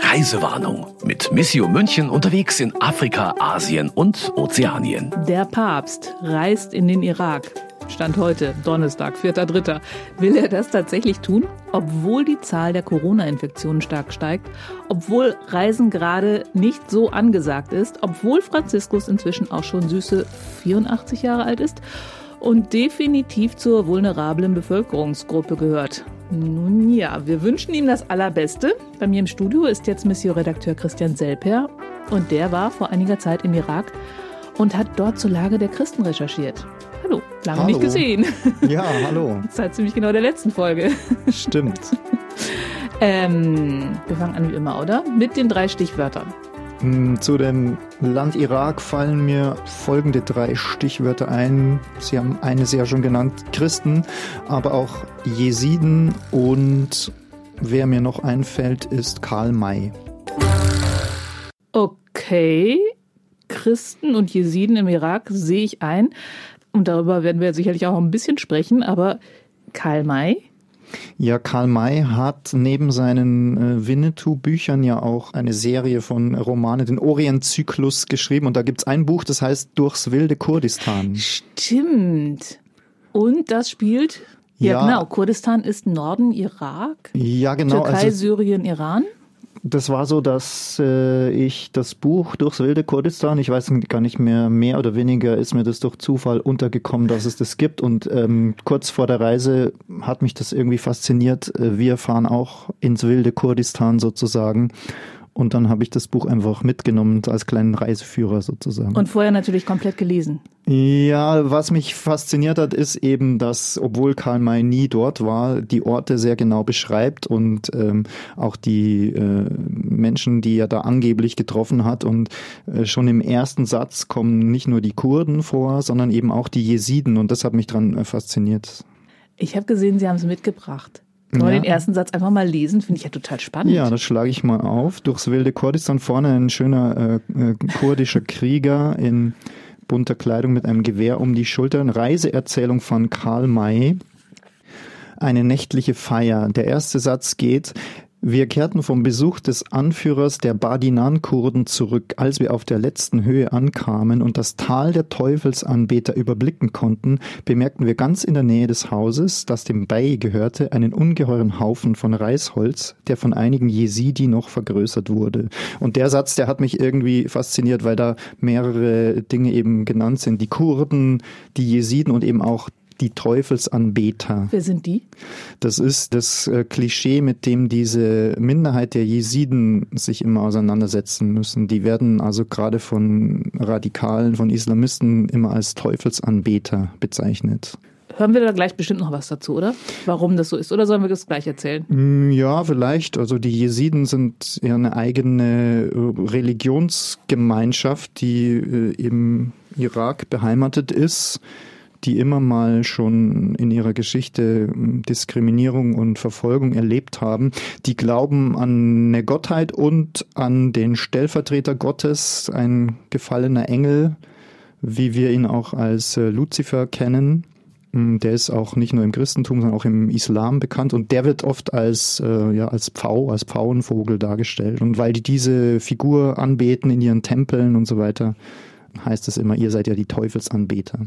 Reisewarnung mit Missio München unterwegs in Afrika, Asien und Ozeanien. Der Papst reist in den Irak. Stand heute, Donnerstag, 4.3. Will er das tatsächlich tun? Obwohl die Zahl der Corona-Infektionen stark steigt, obwohl Reisen gerade nicht so angesagt ist, obwohl Franziskus inzwischen auch schon süße 84 Jahre alt ist und definitiv zur vulnerablen Bevölkerungsgruppe gehört. Nun ja, wir wünschen ihm das Allerbeste. Bei mir im Studio ist jetzt Mission-Redakteur Christian Selper und der war vor einiger Zeit im Irak und hat dort zur Lage der Christen recherchiert. Hallo, lange hallo. nicht gesehen. Ja, hallo. Seit ziemlich genau der letzten Folge. Stimmt. ähm, wir fangen an wie immer, oder? Mit den drei Stichwörtern. Hm, zu dem Land Irak fallen mir folgende drei Stichwörter ein. Sie haben eines ja schon genannt, Christen, aber auch Jesiden und wer mir noch einfällt, ist Karl May. Okay, Christen und Jesiden im Irak sehe ich ein. Und darüber werden wir sicherlich auch ein bisschen sprechen, aber Karl May? Ja, Karl May hat neben seinen äh, Winnetou-Büchern ja auch eine Serie von Romanen, den Orient-Zyklus geschrieben. Und da gibt's ein Buch, das heißt Durchs wilde Kurdistan. Stimmt. Und das spielt, ja, Ja. genau, Kurdistan ist Norden Irak, Ja, genau. Türkei, also, Syrien, Iran. Das war so, dass äh, ich das Buch durchs wilde Kurdistan, ich weiß gar nicht mehr, mehr oder weniger ist mir das durch Zufall untergekommen, dass es das gibt. Und ähm, kurz vor der Reise hat mich das irgendwie fasziniert. Äh, Wir fahren auch ins wilde Kurdistan sozusagen. Und dann habe ich das Buch einfach mitgenommen als kleinen Reiseführer sozusagen. Und vorher natürlich komplett gelesen. Ja, was mich fasziniert hat, ist eben, dass, obwohl Karl May nie dort war, die Orte sehr genau beschreibt und ähm, auch die äh, Menschen, die er da angeblich getroffen hat. Und äh, schon im ersten Satz kommen nicht nur die Kurden vor, sondern eben auch die Jesiden. Und das hat mich dran äh, fasziniert. Ich habe gesehen, Sie haben es mitgebracht. Sollen wir Ja. den ersten Satz einfach mal lesen? Finde ich ja total spannend. Ja, das schlage ich mal auf. Durchs wilde Kurdistan vorne ein schöner äh, äh, kurdischer Krieger in bunter Kleidung mit einem Gewehr um die Schultern. Reiseerzählung von Karl May. Eine nächtliche Feier. Der erste Satz geht, wir kehrten vom Besuch des Anführers der Badinan-Kurden zurück, als wir auf der letzten Höhe ankamen und das Tal der Teufelsanbeter überblicken konnten, bemerkten wir ganz in der Nähe des Hauses, das dem Bey gehörte, einen ungeheuren Haufen von Reisholz, der von einigen Jesidi noch vergrößert wurde. Und der Satz, der hat mich irgendwie fasziniert, weil da mehrere Dinge eben genannt sind. Die Kurden, die Jesiden und eben auch die Teufelsanbeter. Wer sind die? Das ist das äh, Klischee, mit dem diese Minderheit der Jesiden sich immer auseinandersetzen müssen. Die werden also gerade von Radikalen, von Islamisten immer als Teufelsanbeter bezeichnet. Hören wir da gleich bestimmt noch was dazu, oder? Warum das so ist? Oder sollen wir das gleich erzählen? Mm, Ja, vielleicht. Also die Jesiden sind ja eine eigene äh, Religionsgemeinschaft, die äh, im Irak beheimatet ist, die immer mal schon in ihrer Geschichte mm, Diskriminierung und Verfolgung erlebt haben. Die glauben an eine Gottheit und an den Stellvertreter Gottes, ein gefallener Engel, wie wir ihn auch als äh, Luzifer kennen. Mm, Der ist auch nicht nur im Christentum, sondern auch im Islam bekannt und der wird oft als, äh, ja, als Pfau, als Pfauenvogel dargestellt. Und weil die diese Figur anbeten in ihren Tempeln und so weiter, heißt es immer, ihr seid ja die Teufelsanbeter.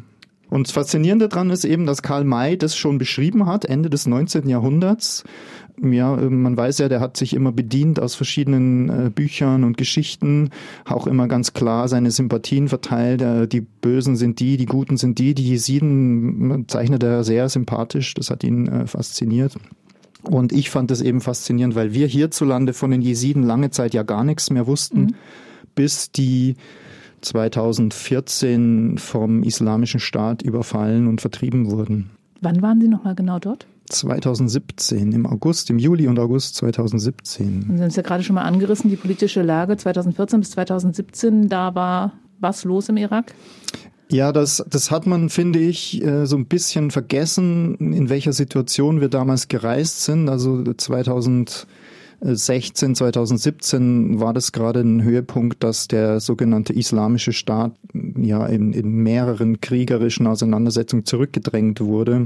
Und das Faszinierende daran ist eben, dass Karl May das schon beschrieben hat, Ende des 19. Jahrhunderts. Ja, äh, man weiß ja, der hat sich immer bedient aus verschiedenen äh, Büchern und Geschichten, auch immer ganz klar seine Sympathien verteilt. Äh, die Bösen sind die, die Guten sind die. Die Jesiden äh, zeichnet er sehr sympathisch, das hat ihn fasziniert. Und ich fand es eben faszinierend, weil wir hierzulande von den Jesiden lange Zeit ja gar nichts mehr wussten, bis die 2014 vom Islamischen Staat überfallen und vertrieben wurden. Wann waren Sie nochmal genau dort? 2017, im August, im Juli und August 2017. Sie haben es ja gerade schon mal angerissen, die politische Lage 2014 bis 2017, da war was los im Irak? Ja, das, das hat man, finde ich, äh, so ein bisschen vergessen, in welcher Situation wir damals gereist sind. Also 2016, 2017 war das gerade ein Höhepunkt, dass der sogenannte Islamische Staat ja in, in mehreren kriegerischen Auseinandersetzungen zurückgedrängt wurde.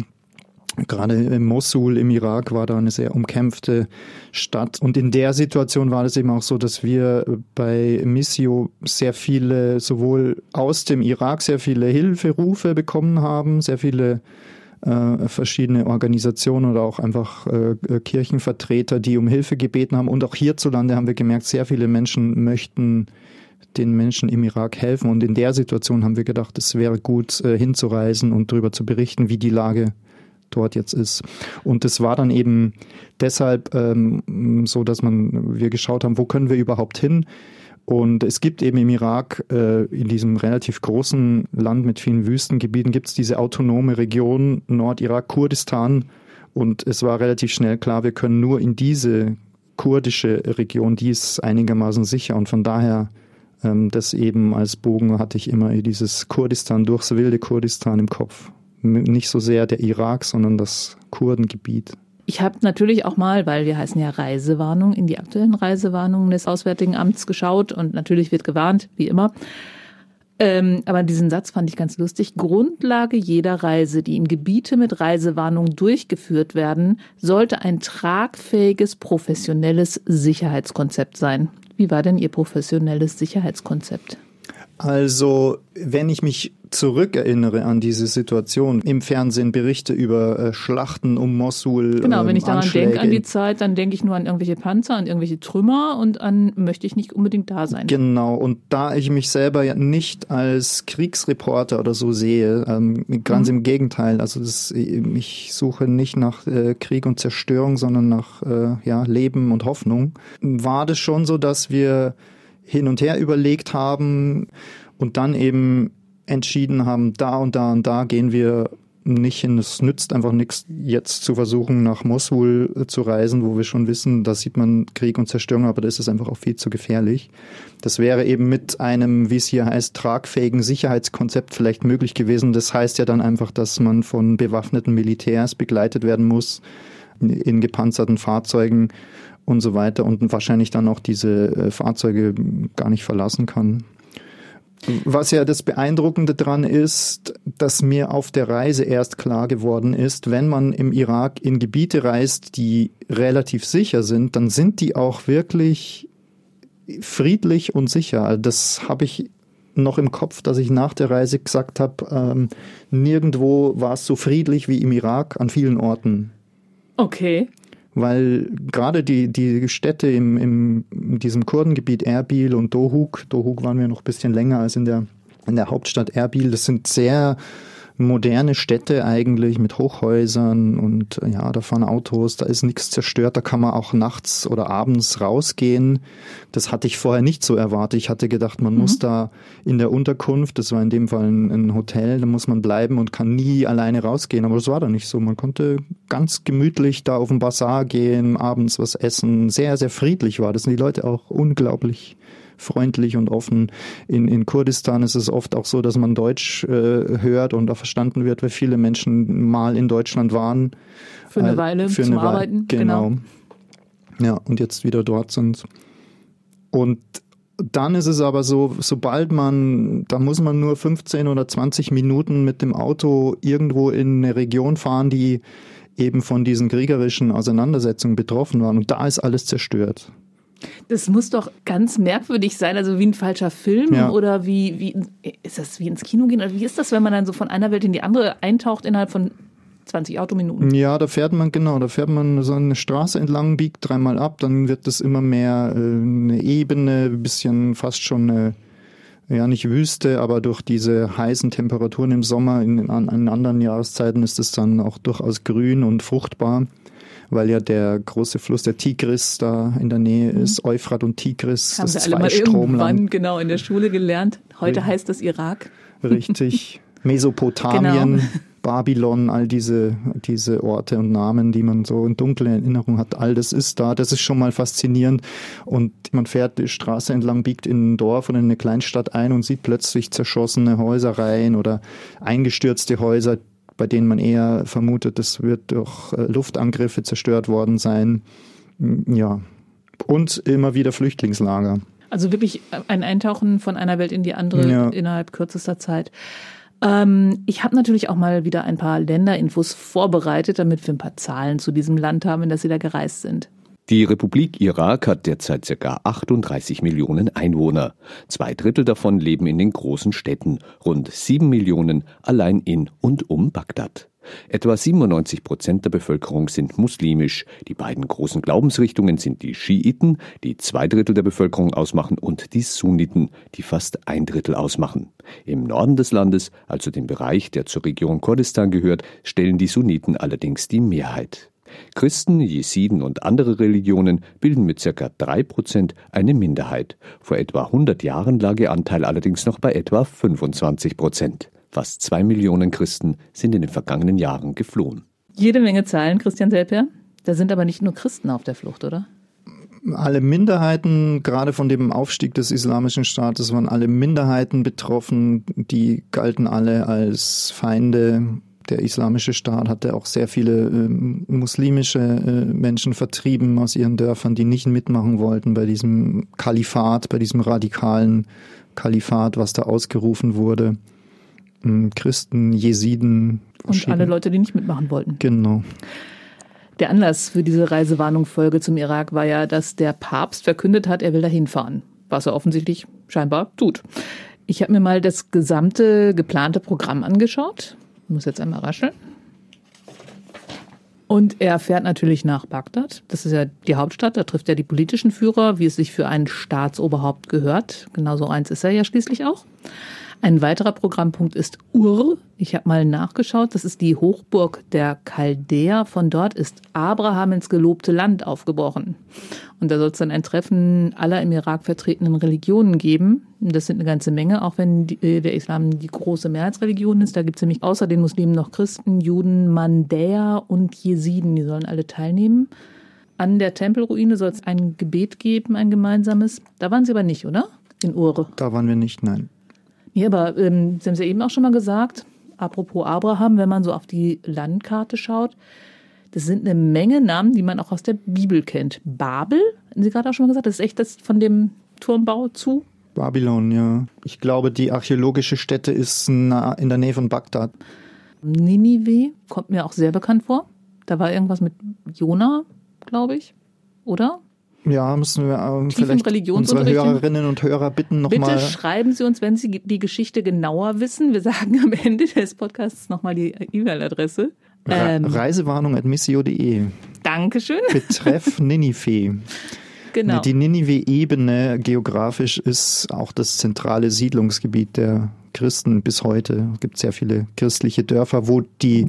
Gerade in Mosul im Irak war da eine sehr umkämpfte Stadt. Und in der Situation war es eben auch so, dass wir bei Missio sehr viele, sowohl aus dem Irak sehr viele Hilferufe bekommen haben, sehr viele äh, verschiedene Organisationen oder auch einfach äh, Kirchenvertreter, die um Hilfe gebeten haben. Und auch hierzulande haben wir gemerkt, sehr viele Menschen möchten den Menschen im Irak helfen. Und in der Situation haben wir gedacht, es wäre gut, äh, hinzureisen und darüber zu berichten, wie die Lage dort jetzt ist. Und es war dann eben deshalb ähm, so, dass man wir geschaut haben, wo können wir überhaupt hin? Und es gibt eben im Irak, äh, in diesem relativ großen Land mit vielen Wüstengebieten, gibt es diese autonome Region Nordirak, Kurdistan. Und es war relativ schnell klar, wir können nur in diese kurdische Region, die ist einigermaßen sicher. Und von daher, ähm, das eben als Bogen hatte ich immer dieses Kurdistan durchs wilde Kurdistan im Kopf nicht so sehr der Irak, sondern das Kurdengebiet. Ich habe natürlich auch mal, weil wir heißen ja Reisewarnung, in die aktuellen Reisewarnungen des Auswärtigen Amts geschaut und natürlich wird gewarnt, wie immer. Ähm, aber diesen Satz fand ich ganz lustig. Grundlage jeder Reise, die in Gebiete mit Reisewarnung durchgeführt werden, sollte ein tragfähiges, professionelles Sicherheitskonzept sein. Wie war denn Ihr professionelles Sicherheitskonzept? Also, wenn ich mich zurückerinnere an diese Situation, im Fernsehen Berichte über äh, Schlachten um Mosul. Genau, ähm, wenn ich daran denke, an die Zeit, dann denke ich nur an irgendwelche Panzer, an irgendwelche Trümmer und an möchte ich nicht unbedingt da sein. Genau, und da ich mich selber ja nicht als Kriegsreporter oder so sehe, ähm, ganz mhm. im Gegenteil, also das, ich suche nicht nach äh, Krieg und Zerstörung, sondern nach äh, ja, Leben und Hoffnung, war das schon so, dass wir hin und her überlegt haben und dann eben entschieden haben, da und da und da gehen wir nicht hin. Es nützt einfach nichts, jetzt zu versuchen, nach Mosul äh, zu reisen, wo wir schon wissen, da sieht man Krieg und Zerstörung, aber da ist es einfach auch viel zu gefährlich. Das wäre eben mit einem, wie es hier heißt, tragfähigen Sicherheitskonzept vielleicht möglich gewesen. Das heißt ja dann einfach, dass man von bewaffneten Militärs begleitet werden muss in gepanzerten Fahrzeugen und so weiter und wahrscheinlich dann auch diese äh, Fahrzeuge gar nicht verlassen kann. Was ja das Beeindruckende dran ist, dass mir auf der Reise erst klar geworden ist, wenn man im Irak in Gebiete reist, die relativ sicher sind, dann sind die auch wirklich friedlich und sicher. Also das habe ich noch im Kopf, dass ich nach der Reise gesagt habe, ähm, nirgendwo war es so friedlich wie im Irak an vielen Orten. Okay weil gerade die, die Städte im, im, in diesem Kurdengebiet Erbil und Dohuk, Dohuk waren wir noch ein bisschen länger als in der, in der Hauptstadt Erbil, das sind sehr moderne Städte eigentlich mit Hochhäusern und ja, da fahren Autos, da ist nichts zerstört, da kann man auch nachts oder abends rausgehen. Das hatte ich vorher nicht so erwartet. Ich hatte gedacht, man mhm. muss da in der Unterkunft, das war in dem Fall ein, ein, Hotel, da muss man bleiben und kann nie alleine rausgehen. Aber das war da nicht so. Man konnte ganz gemütlich da auf den Bazar gehen, abends was essen. Sehr, sehr friedlich war das. Und die Leute auch unglaublich freundlich und offen. In, in Kurdistan ist es oft auch so, dass man Deutsch äh, hört und da verstanden wird, weil viele Menschen mal in Deutschland waren. Für eine äh, Weile für zum eine Arbeiten. Weile, genau. genau. Ja, und jetzt wieder dort sind. Und dann ist es aber so, sobald man, da muss man nur 15 oder 20 Minuten mit dem Auto irgendwo in eine Region fahren, die eben von diesen kriegerischen Auseinandersetzungen betroffen waren. Und da ist alles zerstört. Das muss doch ganz merkwürdig sein, also wie ein falscher Film ja. oder wie, wie ist das wie ins Kino gehen? Oder wie ist das, wenn man dann so von einer Welt in die andere eintaucht innerhalb von 20 Autominuten? Ja, da fährt man genau, da fährt man so eine Straße entlang, biegt dreimal ab, dann wird das immer mehr äh, eine Ebene, ein bisschen fast schon eine ja nicht Wüste, aber durch diese heißen Temperaturen im Sommer in, in, in anderen Jahreszeiten ist es dann auch durchaus grün und fruchtbar weil ja der große Fluss der Tigris da in der Nähe mhm. ist, Euphrat und Tigris, Haben das Zweistromland. genau in der Schule gelernt. Heute ja. heißt das Irak. Richtig. Mesopotamien, genau. Babylon, all diese, diese Orte und Namen, die man so in dunkler Erinnerung hat, all das ist da. Das ist schon mal faszinierend. Und man fährt die Straße entlang, biegt in ein Dorf oder in eine Kleinstadt ein und sieht plötzlich zerschossene Häuserreihen oder eingestürzte Häuser, bei denen man eher vermutet, es wird durch äh, Luftangriffe zerstört worden sein. Mm, ja. Und immer wieder Flüchtlingslager. Also wirklich ein Eintauchen von einer Welt in die andere ja. innerhalb kürzester Zeit. Ähm, ich habe natürlich auch mal wieder ein paar Länderinfos vorbereitet, damit wir ein paar Zahlen zu diesem Land haben, in das Sie da gereist sind. Die Republik Irak hat derzeit ca. 38 Millionen Einwohner. Zwei Drittel davon leben in den großen Städten, rund sieben Millionen allein in und um Bagdad. Etwa 97 Prozent der Bevölkerung sind muslimisch. Die beiden großen Glaubensrichtungen sind die Schiiten, die zwei Drittel der Bevölkerung ausmachen, und die Sunniten, die fast ein Drittel ausmachen. Im Norden des Landes, also dem Bereich, der zur Region Kurdistan gehört, stellen die Sunniten allerdings die Mehrheit. Christen, Jesiden und andere Religionen bilden mit circa drei Prozent eine Minderheit. Vor etwa 100 Jahren lag ihr Anteil allerdings noch bei etwa 25 Prozent. Fast zwei Millionen Christen sind in den vergangenen Jahren geflohen. Jede Menge Zahlen, Christian Selper. Da sind aber nicht nur Christen auf der Flucht, oder? alle Minderheiten, gerade von dem Aufstieg des Islamischen Staates, waren alle Minderheiten betroffen. Die galten alle als Feinde. Der Islamische Staat hatte auch sehr viele äh, muslimische äh, Menschen vertrieben aus ihren Dörfern, die nicht mitmachen wollten bei diesem Kalifat, bei diesem radikalen Kalifat, was da ausgerufen wurde. Christen, Jesiden. Und alle Leute, die nicht mitmachen wollten. Genau. Der Anlass für diese Reisewarnung-Folge zum Irak war ja, dass der Papst verkündet hat, er will dahin fahren. Was er offensichtlich scheinbar tut. Ich habe mir mal das gesamte geplante Programm angeschaut. Muss jetzt einmal rascheln. Und er fährt natürlich nach Bagdad. Das ist ja die Hauptstadt. Da trifft er die politischen Führer, wie es sich für ein Staatsoberhaupt gehört. Genauso eins ist er ja schließlich auch. Ein weiterer Programmpunkt ist Ur. Ich habe mal nachgeschaut. Das ist die Hochburg der Chaldäer. Von dort ist Abraham ins gelobte Land aufgebrochen. Und da soll es dann ein Treffen aller im Irak vertretenen Religionen geben. Das sind eine ganze Menge, auch wenn die, äh, der Islam die große Mehrheitsreligion ist. Da gibt es nämlich außer den Muslimen noch Christen, Juden, Mandäer und Jesiden. Die sollen alle teilnehmen. An der Tempelruine soll es ein Gebet geben, ein gemeinsames. Da waren Sie aber nicht, oder? In Ur. Da waren wir nicht, nein. Ja, aber ähm, Sie haben es ja eben auch schon mal gesagt, apropos Abraham, wenn man so auf die Landkarte schaut, das sind eine Menge Namen, die man auch aus der Bibel kennt. Babel, haben Sie gerade auch schon mal gesagt, das ist echt das von dem Turmbau zu? Babylon, ja. Ich glaube, die archäologische Stätte ist nah in der Nähe von Bagdad. Ninive kommt mir auch sehr bekannt vor. Da war irgendwas mit Jona, glaube ich, oder? Ja, müssen wir äh, vielleicht unsere Hörerinnen und Hörer bitten nochmal. Bitte mal schreiben Sie uns, wenn Sie die Geschichte genauer wissen. Wir sagen am Ende des Podcasts nochmal die E-Mail-Adresse. Ähm, Reisewarnung at missio.de. Dankeschön. Betreff Ninive. Genau. Die Ninive-Ebene geografisch ist auch das zentrale Siedlungsgebiet der Christen bis heute. Es gibt sehr viele christliche Dörfer, wo die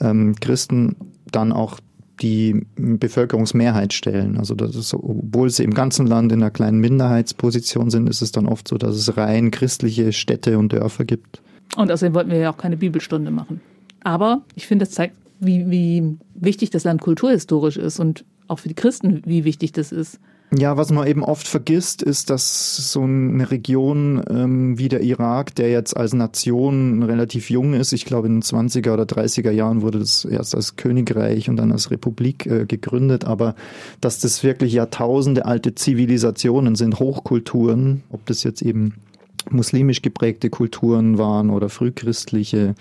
ähm, Christen dann auch die Bevölkerungsmehrheit stellen. Also das ist, obwohl sie im ganzen Land in einer kleinen Minderheitsposition sind, ist es dann oft so, dass es rein christliche Städte und Dörfer gibt. Und außerdem wollten wir ja auch keine Bibelstunde machen. Aber ich finde, das zeigt, wie, wie wichtig das Land kulturhistorisch ist und auch für die Christen, wie wichtig das ist. Ja, was man eben oft vergisst, ist, dass so eine Region ähm, wie der Irak, der jetzt als Nation relativ jung ist, ich glaube in den 20er oder 30er Jahren wurde das erst als Königreich und dann als Republik äh, gegründet, aber dass das wirklich Jahrtausende alte Zivilisationen sind, Hochkulturen, ob das jetzt eben muslimisch geprägte Kulturen waren oder frühchristliche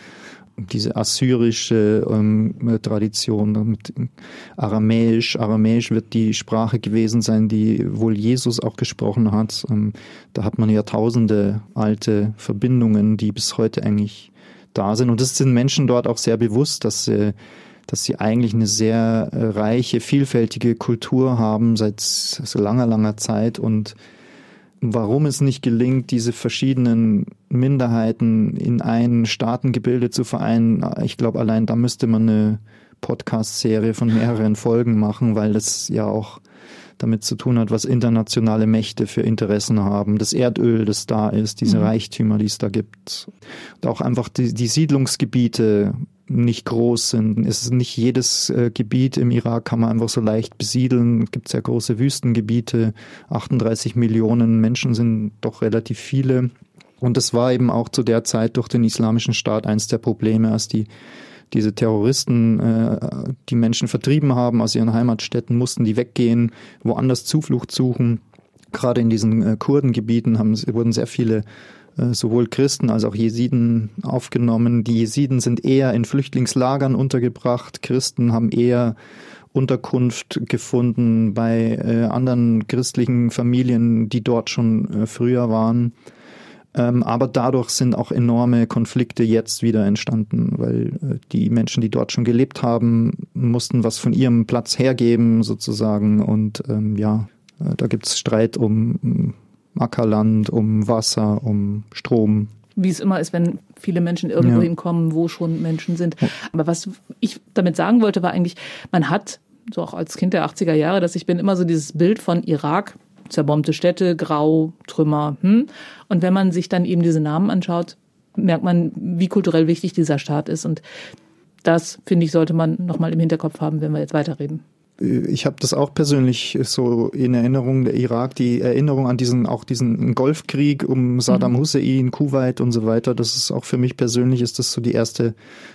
diese assyrische ähm, Tradition mit Aramäisch. Aramäisch wird die Sprache gewesen sein, die wohl Jesus auch gesprochen hat. Ähm, da hat man Jahrtausende alte Verbindungen, die bis heute eigentlich da sind. Und das sind Menschen dort auch sehr bewusst, dass sie, dass sie eigentlich eine sehr äh, reiche, vielfältige Kultur haben seit langer, langer Zeit und warum es nicht gelingt, diese verschiedenen Minderheiten in ein Staatengebilde zu vereinen. Ich glaube, allein da müsste man eine Podcast-Serie von mehreren Folgen machen, weil das ja auch damit zu tun hat, was internationale Mächte für Interessen haben. Das Erdöl, das da ist, diese mhm. Reichtümer, die es da gibt. Und auch einfach die, die Siedlungsgebiete nicht groß sind. Es ist nicht jedes äh, Gebiet im Irak kann man einfach so leicht besiedeln. Es gibt sehr große Wüstengebiete. 38 Millionen Menschen sind doch relativ viele. Und das war eben auch zu der Zeit durch den Islamischen Staat eins der Probleme, als die diese Terroristen äh, die Menschen vertrieben haben aus ihren Heimatstädten, mussten die weggehen, woanders Zuflucht suchen. Gerade in diesen äh, Kurdengebieten haben, wurden sehr viele sowohl Christen als auch Jesiden aufgenommen. Die Jesiden sind eher in Flüchtlingslagern untergebracht. Christen haben eher Unterkunft gefunden bei äh, anderen christlichen Familien, die dort schon äh, früher waren. Ähm, aber dadurch sind auch enorme Konflikte jetzt wieder entstanden, weil äh, die Menschen, die dort schon gelebt haben, mussten was von ihrem Platz hergeben sozusagen. Und ähm, ja, äh, da gibt's Streit um, um Ackerland, um Wasser, um Strom. Wie es immer ist, wenn viele Menschen irgendwo ja. hinkommen, wo schon Menschen sind. Aber was ich damit sagen wollte, war eigentlich, man hat, so auch als Kind der 80er Jahre, dass ich bin, immer so dieses Bild von Irak zerbombte Städte, Grau, Trümmer. Hm? Und wenn man sich dann eben diese Namen anschaut, merkt man, wie kulturell wichtig dieser Staat ist. Und das, finde ich, sollte man nochmal im Hinterkopf haben, wenn wir jetzt weiterreden ich habe das auch persönlich so in Erinnerung, der Irak, die Erinnerung an diesen, auch diesen Golfkrieg um Saddam mhm. Hussein, Kuwait und so weiter. Das ist auch für mich persönlich ist das so die erste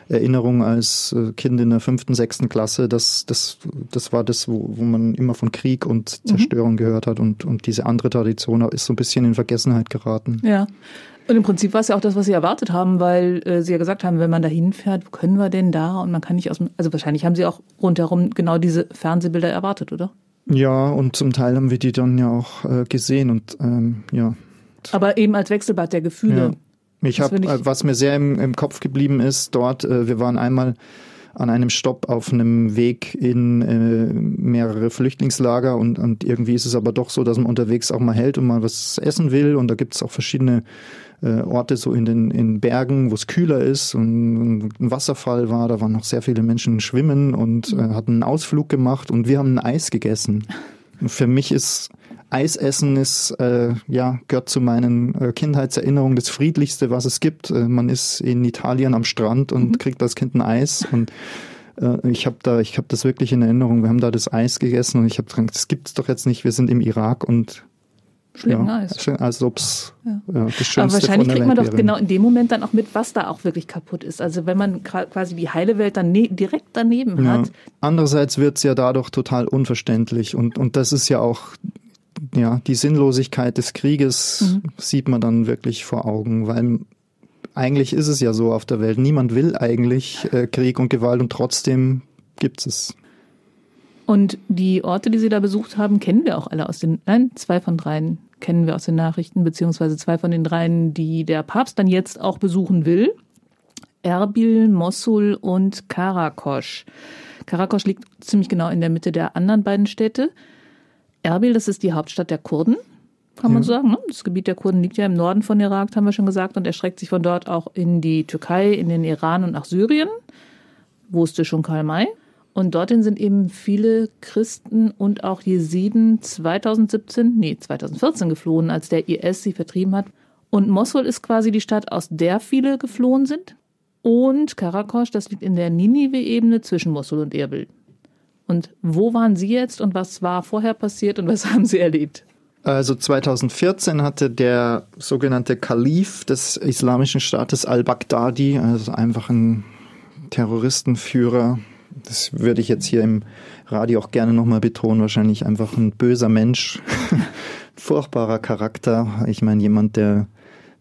Erinnerung als äh, Kind in der fünften, sechsten Klasse. Das, das, das war das, wo, wo man immer von Krieg und mhm. Zerstörung mhm. gehört hat und, und diese andere Tradition ist so ein bisschen in Vergessenheit geraten. Ja. Und im Prinzip war es ja auch das, was Sie erwartet haben, weil äh, Sie ja gesagt haben, wenn man da hinfährt, können wir denn da? Und man kann nicht aus dem, also wahrscheinlich haben Sie auch rundherum genau diese Fernsehbilder erwartet, oder? Ja, und zum Teil haben wir die dann ja auch äh, gesehen und ähm, ja. Aber eben als Wechselbad der Gefühle. Ja. Ich habe, äh, was mir sehr im, im Kopf geblieben ist, dort, äh, wir waren einmal an einem Stopp auf einem Weg in äh, mehrere Flüchtlingslager und, und irgendwie ist es aber doch so, dass man unterwegs auch mal hält und mal was essen will und da gibt es auch verschiedene äh, Orte so in den in Bergen, wo es kühler ist und ein Wasserfall war, da waren noch sehr viele Menschen schwimmen und äh, hatten einen Ausflug gemacht und wir haben ein Eis gegessen. Und für mich ist Eisessen ist äh, ja gehört zu meinen äh, Kindheitserinnerungen das friedlichste, was es gibt. Äh, man ist in Italien am Strand und mhm. kriegt als Kind ein Eis und äh, ich habe da, ich habe das wirklich in Erinnerung. Wir haben da das Eis gegessen und ich habe gedacht, das gibt's doch jetzt nicht. Wir sind im Irak und Schmecken ja, Eis. Als ob es ja. ja, das Schönste Aber wahrscheinlich kriegt man doch wäre. genau in dem Moment dann auch mit, was da auch wirklich kaputt ist. Also wenn man quasi die heile Welt dann ne direkt daneben ja. hat. Andererseits wird es ja dadurch total unverständlich und, und das ist ja auch ja, die Sinnlosigkeit des Krieges mhm. sieht man dann wirklich vor Augen, weil eigentlich ist es ja so auf der Welt. Niemand will eigentlich äh, Krieg und Gewalt und trotzdem gibt es. Und die Orte, die Sie da besucht haben, kennen wir auch alle aus den, nein, zwei von dreien kennen wir aus den Nachrichten, beziehungsweise zwei von den dreien, die der Papst dann jetzt auch besuchen will. Erbil, Mossul und Karakosch. Karakosch liegt ziemlich genau in der Mitte der anderen beiden Städte. Erbil, das ist die Hauptstadt der Kurden, kann man ja. sagen. Ne? Das Gebiet der Kurden liegt ja im Norden von Irak, haben wir schon gesagt, und erstreckt sich von dort auch in die Türkei, in den Iran und nach Syrien. Wusste schon Karl May. Und dorthin sind eben viele Christen und auch Jesiden 2017, nee, 2014 geflohen, als der IS sie vertrieben hat. Und Mosul ist quasi die Stadt, aus der viele geflohen sind. Und Karakosch, das liegt in der Ninive-Ebene zwischen Mosul und Erbil. Und wo waren Sie jetzt und was war vorher passiert und was haben Sie erlebt? Also 2014 hatte der sogenannte Kalif des Islamischen Staates al-Baghdadi, also einfach ein Terroristenführer, das würde ich jetzt hier im Radio auch gerne nochmal betonen, wahrscheinlich einfach ein böser Mensch, furchtbarer Charakter. Ich meine, jemand, der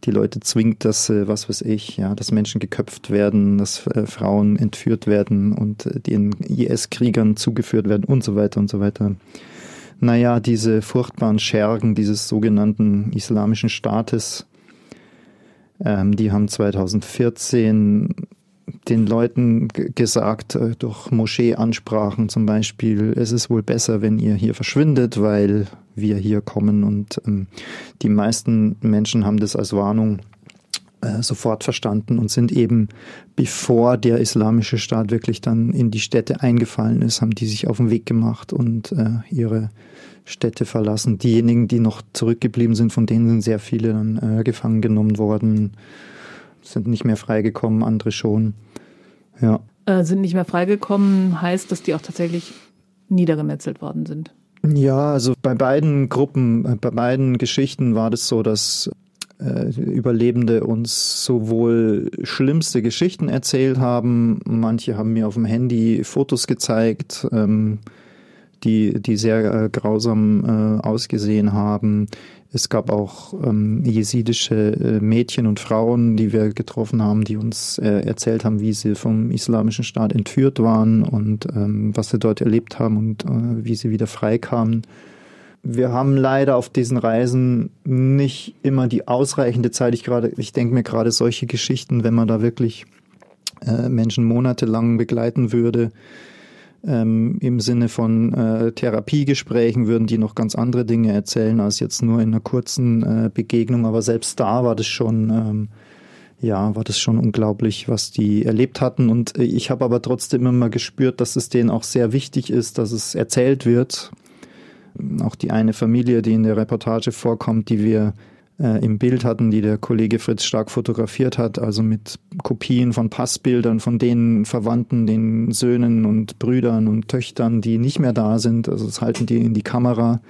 die Leute zwingt, dass, äh, was weiß ich, ja, dass Menschen geköpft werden, dass äh, Frauen entführt werden und äh, den IS-Kriegern zugeführt werden und so weiter und so weiter. Naja, diese furchtbaren Schergen dieses sogenannten Islamischen Staates, ähm, die haben 2014 den Leuten gesagt, äh, durch Moscheeansprachen zum Beispiel, es ist wohl besser, wenn ihr hier verschwindet, weil wir hier kommen. Und ähm, die meisten Menschen haben das als Warnung äh, sofort verstanden und sind eben, bevor der islamische Staat wirklich dann in die Städte eingefallen ist, haben die sich auf den Weg gemacht und äh, ihre Städte verlassen. Diejenigen, die noch zurückgeblieben sind, von denen sind sehr viele dann äh, gefangen genommen worden sind nicht mehr freigekommen, andere schon. Ja. Äh, sind nicht mehr freigekommen, heißt, dass die auch tatsächlich niedergemetzelt worden sind. Ja, also bei beiden Gruppen, äh, bei beiden Geschichten war das so, dass äh, Überlebende uns sowohl schlimmste Geschichten erzählt haben, manche haben mir auf dem Handy Fotos gezeigt, ähm, die, die sehr äh, grausam äh, ausgesehen haben. Es gab auch ähm, jesidische äh, Mädchen und Frauen, die wir getroffen haben, die uns äh, erzählt haben, wie sie vom Islamischen Staat entführt waren und ähm, was sie dort erlebt haben und äh, wie sie wieder freikamen. Wir haben leider auf diesen Reisen nicht immer die ausreichende Zeit. Ich gerade, ich denke mir gerade solche Geschichten, wenn man da wirklich äh, Menschen monatelang begleiten würde, ähm, im Sinne von äh, Therapiegesprächen würden die noch ganz andere Dinge erzählen als jetzt nur in einer kurzen äh, Begegnung. Aber selbst da war das schon, ähm, ja, war das schon unglaublich, was die erlebt hatten. Und äh, ich habe aber trotzdem immer gespürt, dass es denen auch sehr wichtig ist, dass es erzählt wird. Auch die eine Familie, die in der Reportage vorkommt, die wir äh, im Bild hatten, die der Kollege Fritz Stark fotografiert hat, also mit Kopien von Passbildern von den Verwandten, den Söhnen und Brüdern und Töchtern, die nicht mehr da sind. Also das halten die in die Kamera.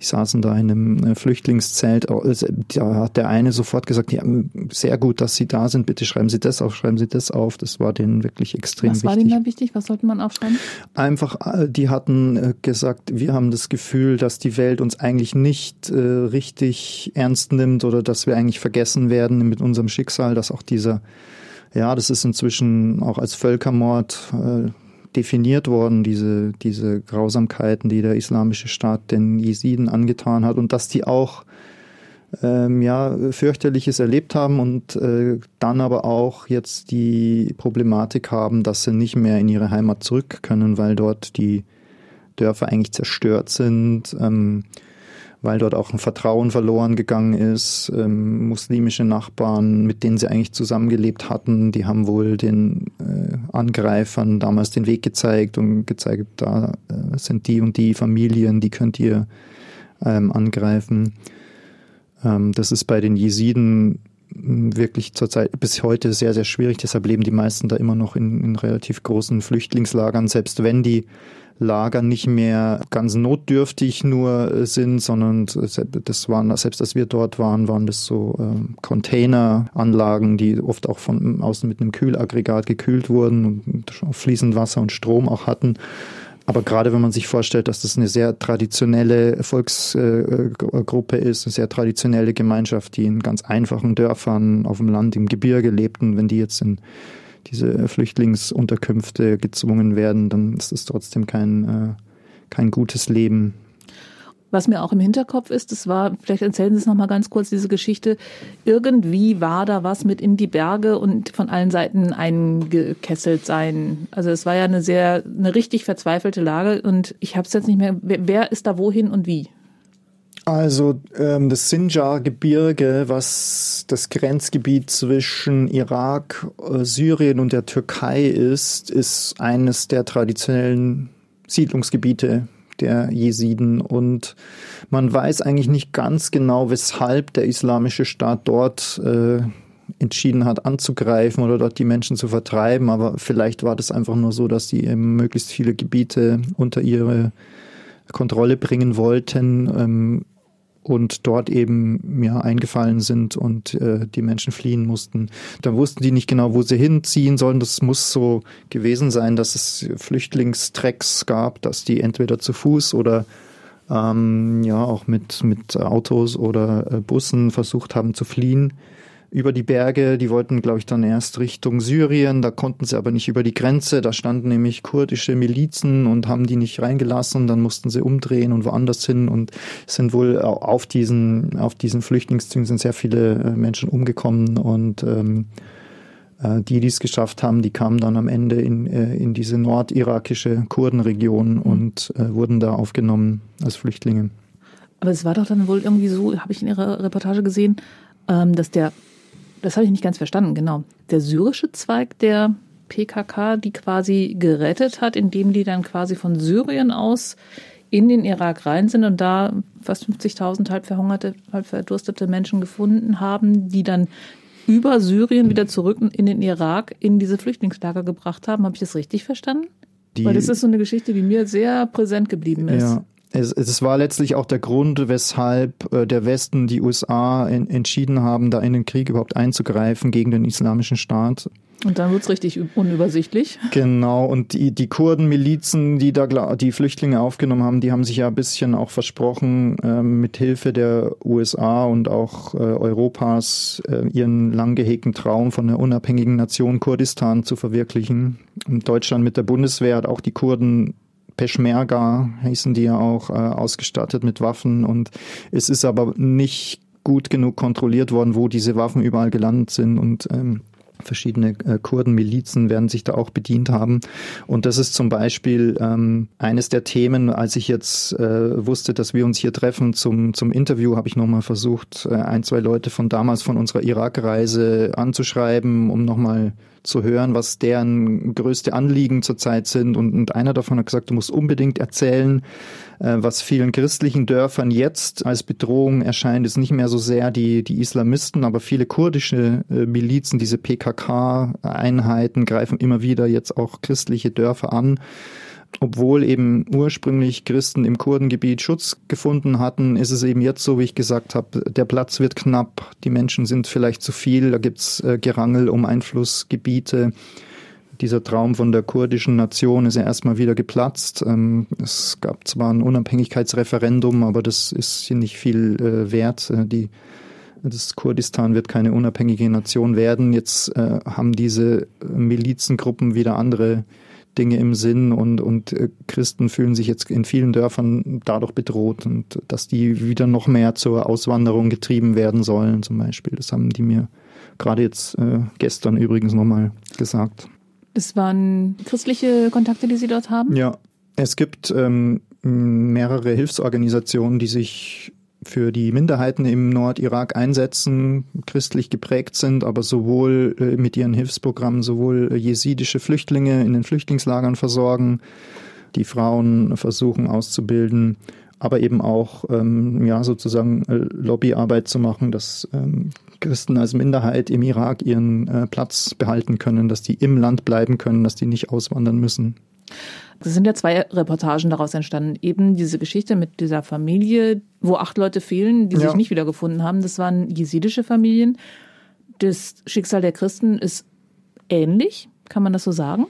Die saßen da in einem äh, Flüchtlingszelt. Da hat der eine sofort gesagt, ja, sehr gut, dass Sie da sind. Bitte schreiben Sie das auf, schreiben Sie das auf. Das war denen wirklich extrem wichtig. Was war denen da wichtig? Was sollte man aufschreiben? Einfach, äh, die hatten gesagt, wir haben das Gefühl, dass die Welt uns eigentlich nicht äh, richtig ernst nimmt sind oder dass wir eigentlich vergessen werden mit unserem Schicksal, dass auch dieser, ja, das ist inzwischen auch als Völkermord äh, definiert worden, diese, diese Grausamkeiten, die der islamische Staat den Jesiden angetan hat und dass die auch ähm, ja, fürchterliches erlebt haben und äh, dann aber auch jetzt die Problematik haben, dass sie nicht mehr in ihre Heimat zurück können, weil dort die Dörfer eigentlich zerstört sind. Ähm, weil dort auch ein Vertrauen verloren gegangen ist. Ähm, muslimische Nachbarn, mit denen sie eigentlich zusammengelebt hatten, die haben wohl den äh, Angreifern damals den Weg gezeigt und gezeigt, da äh, sind die und die Familien, die könnt ihr ähm, angreifen. Ähm, das ist bei den Jesiden wirklich zurzeit bis heute sehr, sehr schwierig. Deshalb leben die meisten da immer noch in, in relativ großen Flüchtlingslagern, selbst wenn die Lager nicht mehr ganz notdürftig nur äh, sind, sondern das waren, selbst als wir dort waren, waren das so äh, Containeranlagen, die oft auch von außen mit einem Kühlaggregat gekühlt wurden und fließend Wasser und Strom auch hatten. Aber gerade wenn man sich vorstellt, dass das eine sehr traditionelle Volksgruppe ist, eine sehr traditionelle Gemeinschaft, die in ganz einfachen Dörfern auf dem Land im Gebirge lebten, wenn die jetzt in diese Flüchtlingsunterkünfte gezwungen werden, dann ist es trotzdem kein, äh, kein gutes Leben. Was mir auch im Hinterkopf ist, das war, vielleicht erzählen Sie es nochmal ganz kurz, diese Geschichte. Irgendwie war da was mit in die Berge und von allen Seiten eingekesselt sein. Also es war ja eine sehr, eine richtig verzweifelte Lage und ich habe es jetzt nicht mehr. Wer, wer ist da wohin und wie? Also ähm, das Sinjar-Gebirge, was das Grenzgebiet zwischen Irak, äh, Syrien und der Türkei ist, ist eines der traditionellen Siedlungsgebiete der Jesiden und man weiß eigentlich nicht ganz genau, weshalb der islamische Staat dort äh, entschieden hat anzugreifen oder dort die Menschen zu vertreiben, aber vielleicht war das einfach nur so, dass sie eben möglichst viele Gebiete unter ihre Kontrolle bringen wollten. Ähm, und dort eben ja eingefallen sind und äh, die Menschen fliehen mussten. Da wussten die nicht genau, wo sie hinziehen sollen. Das muss so gewesen sein, dass es Flüchtlingstrecks gab, dass die entweder zu Fuß oder ähm, ja auch mit mit Autos oder äh, Bussen versucht haben zu fliehen über die Berge. Die wollten, glaube ich, dann erst Richtung Syrien. Da konnten sie aber nicht über die Grenze. Da standen nämlich kurdische Milizen und haben die nicht reingelassen. Dann mussten sie umdrehen und woanders hin und sind wohl auf diesen, auf diesen Flüchtlingszügen sind sehr viele äh, Menschen umgekommen und ähm, äh, die, die es geschafft haben, die kamen dann am Ende in, äh, in diese nordirakische Kurdenregion mhm. und äh, wurden da aufgenommen als Flüchtlinge. Aber es war doch dann wohl irgendwie so, habe ich in Ihrer Reportage gesehen, ähm, dass der das habe ich nicht ganz verstanden, genau. Der syrische Zweig der PKK, die quasi gerettet hat, indem die dann quasi von Syrien aus in den Irak rein sind und da fast 50.000 halb verhungerte, halb verdurstete Menschen gefunden haben, die dann über Syrien wieder zurück in den Irak in diese Flüchtlingslager gebracht haben. Habe ich das richtig verstanden? Die, Weil das ist so eine Geschichte, die mir sehr präsent geblieben ist. Ja, es, es war letztlich auch der Grund, weshalb äh, der Westen, die USA en, entschieden haben, da in den Krieg überhaupt einzugreifen gegen den Islamischen Staat. Und dann wird's richtig unübersichtlich. Genau, und die, die Kurdenmilizen, die da die Flüchtlinge aufgenommen haben, die haben sich ja ein bisschen auch versprochen, äh, mit Hilfe der USA und auch äh, Europas äh, ihren lang gehegten Traum von einer unabhängigen Nation Kurdistan zu verwirklichen. Und Deutschland mit der Bundeswehr hat auch die Kurden Peschmerga heißen die ja auch, äh, ausgestattet mit Waffen. Und es ist aber nicht gut genug kontrolliert worden, wo diese Waffen überall gelandet sind. Und ähm, verschiedene äh, Kurdenmilizen werden sich da auch bedient haben. Und das ist zum Beispiel ähm, eines der Themen, als ich jetzt äh, wusste, dass wir uns hier treffen zum, zum Interview, habe ich nochmal versucht, äh, ein, zwei Leute von damals von unserer Irak-Reise anzuschreiben, um nochmal zu hören, was deren größte Anliegen zurzeit sind. Und, und einer davon hat gesagt, du musst unbedingt erzählen, äh, was vielen christlichen Dörfern jetzt als Bedrohung erscheint, ist nicht mehr so sehr die, die Islamisten, aber viele kurdische äh, Milizen, diese PKK-Einheiten greifen immer wieder jetzt auch christliche Dörfer an obwohl eben ursprünglich Christen im Kurdengebiet Schutz gefunden hatten, ist es eben jetzt so, wie ich gesagt habe, der Platz wird knapp, die Menschen sind vielleicht zu viel, da gibt's äh, Gerangel um Einflussgebiete. Dieser Traum von der kurdischen Nation ist ja erstmal wieder geplatzt. Ähm, es gab zwar ein Unabhängigkeitsreferendum, aber das ist hier nicht viel äh, wert. Äh, die das Kurdistan wird keine unabhängige Nation werden. Jetzt äh, haben diese Milizengruppen wieder andere Dinge im Sinn und, und Christen fühlen sich jetzt in vielen Dörfern dadurch bedroht und dass die wieder noch mehr zur Auswanderung getrieben werden sollen zum Beispiel. Das haben die mir gerade jetzt äh, gestern übrigens nochmal gesagt. Das waren christliche Kontakte, die Sie dort haben? Ja, es gibt ähm, mehrere Hilfsorganisationen, die sich für die Minderheiten im Nordirak einsetzen, christlich geprägt sind, aber sowohl äh, mit ihren Hilfsprogrammen sowohl äh, jesidische Flüchtlinge in den Flüchtlingslagern versorgen, die Frauen versuchen auszubilden, aber eben auch ähm, ja sozusagen äh, Lobbyarbeit zu machen, dass ähm, Christen als Minderheit im Irak ihren äh, Platz behalten können, dass die im Land bleiben können, dass die nicht auswandern müssen. Es sind ja zwei Reportagen daraus entstanden. Eben diese Geschichte mit dieser Familie, wo acht Leute fehlen, die ja. sich nicht wiedergefunden haben. Das waren jesidische Familien. Das Schicksal der Christen ist ähnlich, kann man das so sagen?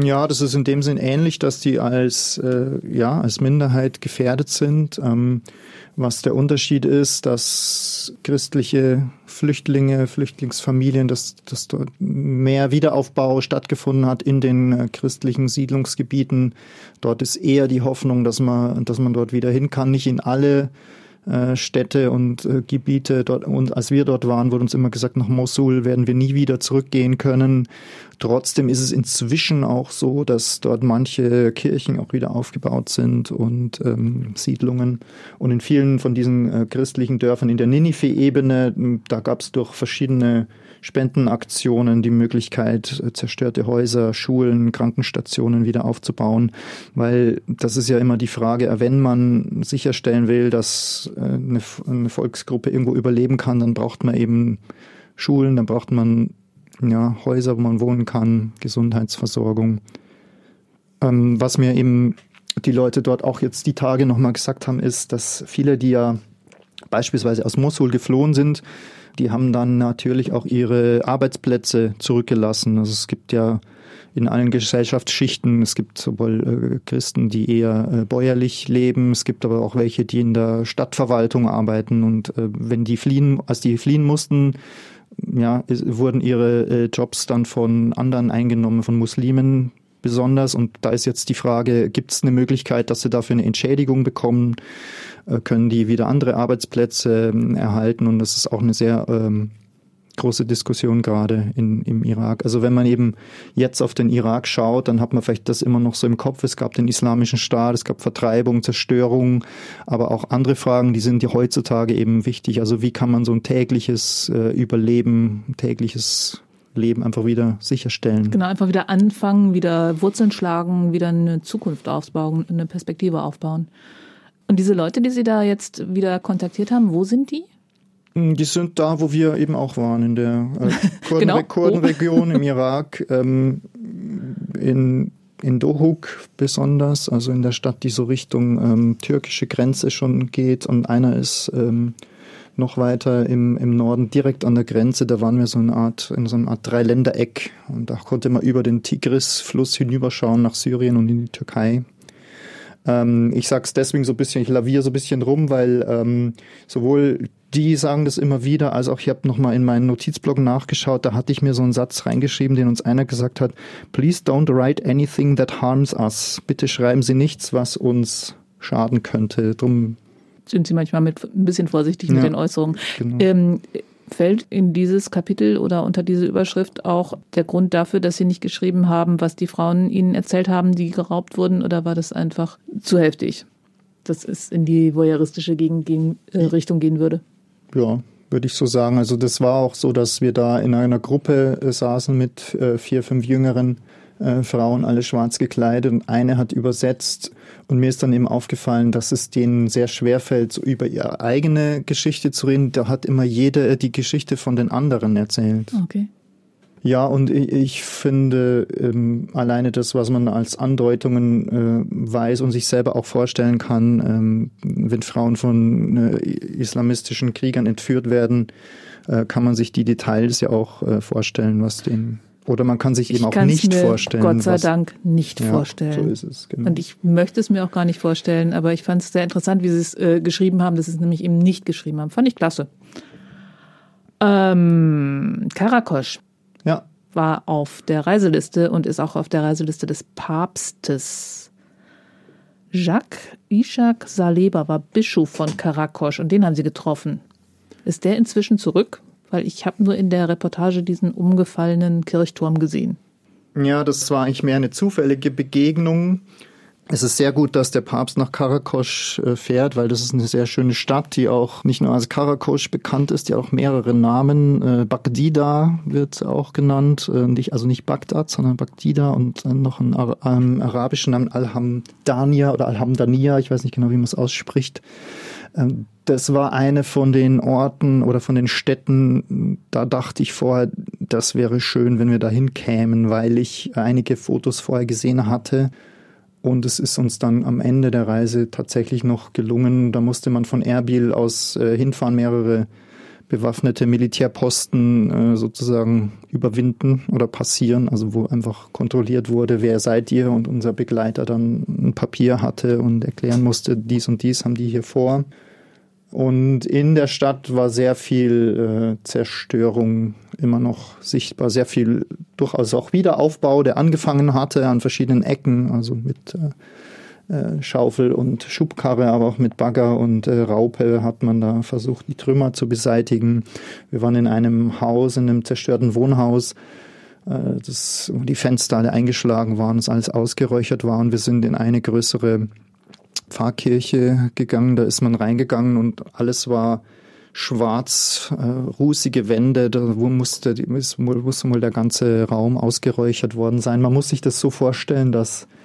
Ja, das ist in dem Sinn ähnlich, dass die als, äh, ja, als Minderheit gefährdet sind. Ähm, was der Unterschied ist, dass christliche Flüchtlinge, Flüchtlingsfamilien, dass, dass dort mehr Wiederaufbau stattgefunden hat in den äh, christlichen Siedlungsgebieten. Dort ist eher die Hoffnung, dass man, dass man dort wieder hin kann. Nicht in alle äh, Städte und äh, Gebiete dort. Und als wir dort waren, wurde uns immer gesagt, nach Mosul werden wir nie wieder zurückgehen können. Trotzdem ist es inzwischen auch so, dass dort manche Kirchen auch wieder aufgebaut sind und ähm, Siedlungen. Und in vielen von diesen äh, christlichen Dörfern in der Ninive-Ebene, da gab es durch verschiedene Spendenaktionen die Möglichkeit, äh, zerstörte Häuser, Schulen, Krankenstationen wieder aufzubauen, weil das ist ja immer die Frage, äh, wenn man sicherstellen will, dass äh, eine, eine Volksgruppe irgendwo überleben kann, dann braucht man eben Schulen, dann braucht man ja, Häuser, wo man wohnen kann, Gesundheitsversorgung. Ähm, was mir eben die Leute dort auch jetzt die Tage nochmal gesagt haben, ist, dass viele, die ja beispielsweise aus Mosul geflohen sind, die haben dann natürlich auch ihre Arbeitsplätze zurückgelassen. Also es gibt ja in allen Gesellschaftsschichten. Es gibt sowohl äh, Christen, die eher äh, bäuerlich leben, es gibt aber auch welche, die in der Stadtverwaltung arbeiten. Und äh, wenn die fliehen, als die fliehen mussten, ja, wurden ihre Jobs dann von anderen eingenommen, von Muslimen besonders. Und da ist jetzt die Frage, gibt es eine Möglichkeit, dass sie dafür eine Entschädigung bekommen? Äh, können die wieder andere Arbeitsplätze ähm, erhalten? Und das ist auch eine sehr ähm, große Diskussion gerade in, im Irak. Also wenn man eben jetzt auf den Irak schaut, dann hat man vielleicht das immer noch so im Kopf. Es gab den islamischen Staat, es gab Vertreibung, Zerstörung, aber auch andere Fragen, die sind ja heutzutage eben wichtig. Also wie kann man so ein tägliches äh, Überleben, tägliches Leben einfach wieder sicherstellen. Genau, einfach wieder anfangen, wieder Wurzeln schlagen, wieder eine Zukunft aufbauen, eine Perspektive aufbauen. Und diese Leute, die Sie da jetzt wieder kontaktiert haben, wo sind die? Hm, die sind da, wo wir eben auch waren, in der äh, Kurden genau. Kurdenregion im Irak, ähm, in, in Dohuk besonders, also in der Stadt, die so Richtung ähm, türkische Grenze schon geht. Und einer ist ähm, noch weiter im, im Norden, direkt an der Grenze, da waren wir so eine Art, in so einer Art Dreiländereck. Und da konnte man über den Tigris-Fluss hinüberschauen nach Syrien und in die Türkei. Ähm, ich sag's deswegen so ein bisschen, ich laviere so ein bisschen rum, weil ähm, sowohl die sagen das immer wieder, als auch ich habe nochmal in meinen Notizblock nachgeschaut, da hatte ich mir so einen Satz reingeschrieben, den uns einer gesagt hat, please don't write anything that harms us. Bitte schreiben Sie nichts, was uns schaden könnte. Drum sind Sie manchmal mit ein bisschen vorsichtig ja, mit den Äußerungen. Genau. Ähm, fällt in dieses Kapitel oder unter diese Überschrift auch der Grund dafür, dass Sie nicht geschrieben haben, was die Frauen Ihnen erzählt haben, die geraubt wurden, oder war das einfach zu heftig, dass es in die voyeuristische Gegend gehen, äh, Richtung gehen würde? Ja, würde ich so sagen. Also das war auch so, dass wir da in einer Gruppe äh, saßen mit äh, vier, fünf jüngeren äh, Frauen, alle schwarz gekleidet und eine hat übersetzt und mir ist dann eben aufgefallen, dass es denen sehr schwer fällt, so über ihre eigene Geschichte zu reden. Da hat immer jeder die Geschichte von den anderen erzählt. Okay. Ja, und ich finde ähm, alleine das, was man als Andeutungen äh, weiß und sich selber auch vorstellen kann, ähm, wenn Frauen von äh, islamistischen Kriegern entführt werden, äh, kann man sich die Details ja auch äh, vorstellen, was den oder man kann sich eben auch nicht mir vorstellen. Gott sei was, Dank nicht ja, vorstellen. So ist es, genau. Und ich möchte es mir auch gar nicht vorstellen, aber ich fand es sehr interessant, wie sie es äh, geschrieben haben, dass sie es nämlich eben nicht geschrieben haben. Fand ich klasse. Ähm, Karakosch ja. war auf der Reiseliste und ist auch auf der Reiseliste des Papstes. Jacques Ishak Saleba war Bischof von Karakosch und den haben sie getroffen. Ist der inzwischen zurück? Weil ich habe nur in der Reportage diesen umgefallenen Kirchturm gesehen. Ja, das war eigentlich mehr eine zufällige Begegnung. Es ist sehr gut, dass der Papst nach Karakosch äh, fährt, weil das ist eine sehr schöne Stadt, die auch nicht nur als Karakosch bekannt ist, die auch mehrere Namen. Äh, Bagdida wird auch genannt, äh, also nicht Bagdad, sondern Bagdida und noch einen arabischen Namen Alhamdania oder Alhamdania, ich weiß nicht genau, wie man es ausspricht. Ähm, das war eine von den Orten oder von den Städten, da dachte ich vorher, das wäre schön, wenn wir dahin kämen, weil ich einige Fotos vorher gesehen hatte. Und es ist uns dann am Ende der Reise tatsächlich noch gelungen. Da musste man von Erbil aus äh, hinfahren, mehrere bewaffnete Militärposten äh, sozusagen überwinden oder passieren, also wo einfach kontrolliert wurde, wer seid ihr und unser Begleiter dann ein Papier hatte und erklären musste, dies und dies haben die hier vor. Und in der Stadt war sehr viel äh, Zerstörung immer noch sichtbar, sehr viel durchaus auch Wiederaufbau, der angefangen hatte an verschiedenen Ecken, also mit äh, Schaufel und Schubkarre, aber auch mit Bagger und äh, Raupe hat man da versucht, die Trümmer zu beseitigen. Wir waren in einem Haus, in einem zerstörten Wohnhaus, äh, das, wo die Fenster alle eingeschlagen waren, das alles ausgeräuchert war und wir sind in eine größere Pfarrkirche gegangen. Da ist man reingegangen und alles war schwarz, äh, rußige Wände, da musste, musste mal der ganze Raum ausgeräuchert worden sein. Man muss sich das so vorstellen, dass äh,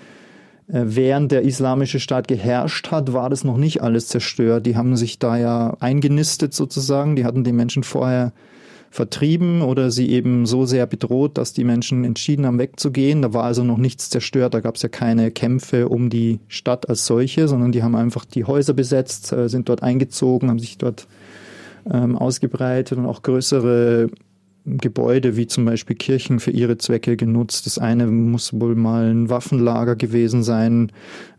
während der islamische Staat geherrscht hat, war das noch nicht alles zerstört. Die haben sich da ja eingenistet sozusagen. Die hatten die Menschen vorher vertrieben oder sie eben so sehr bedroht, dass die Menschen entschieden haben, wegzugehen. Da war also noch nichts zerstört, da gab es ja keine Kämpfe um die Stadt als solche, sondern die haben einfach die Häuser besetzt, äh, sind dort eingezogen, haben sich dort ähm, ausgebreitet und auch größere Gebäude wie zum Beispiel Kirchen für ihre Zwecke genutzt. Das eine muss wohl mal ein Waffenlager gewesen sein,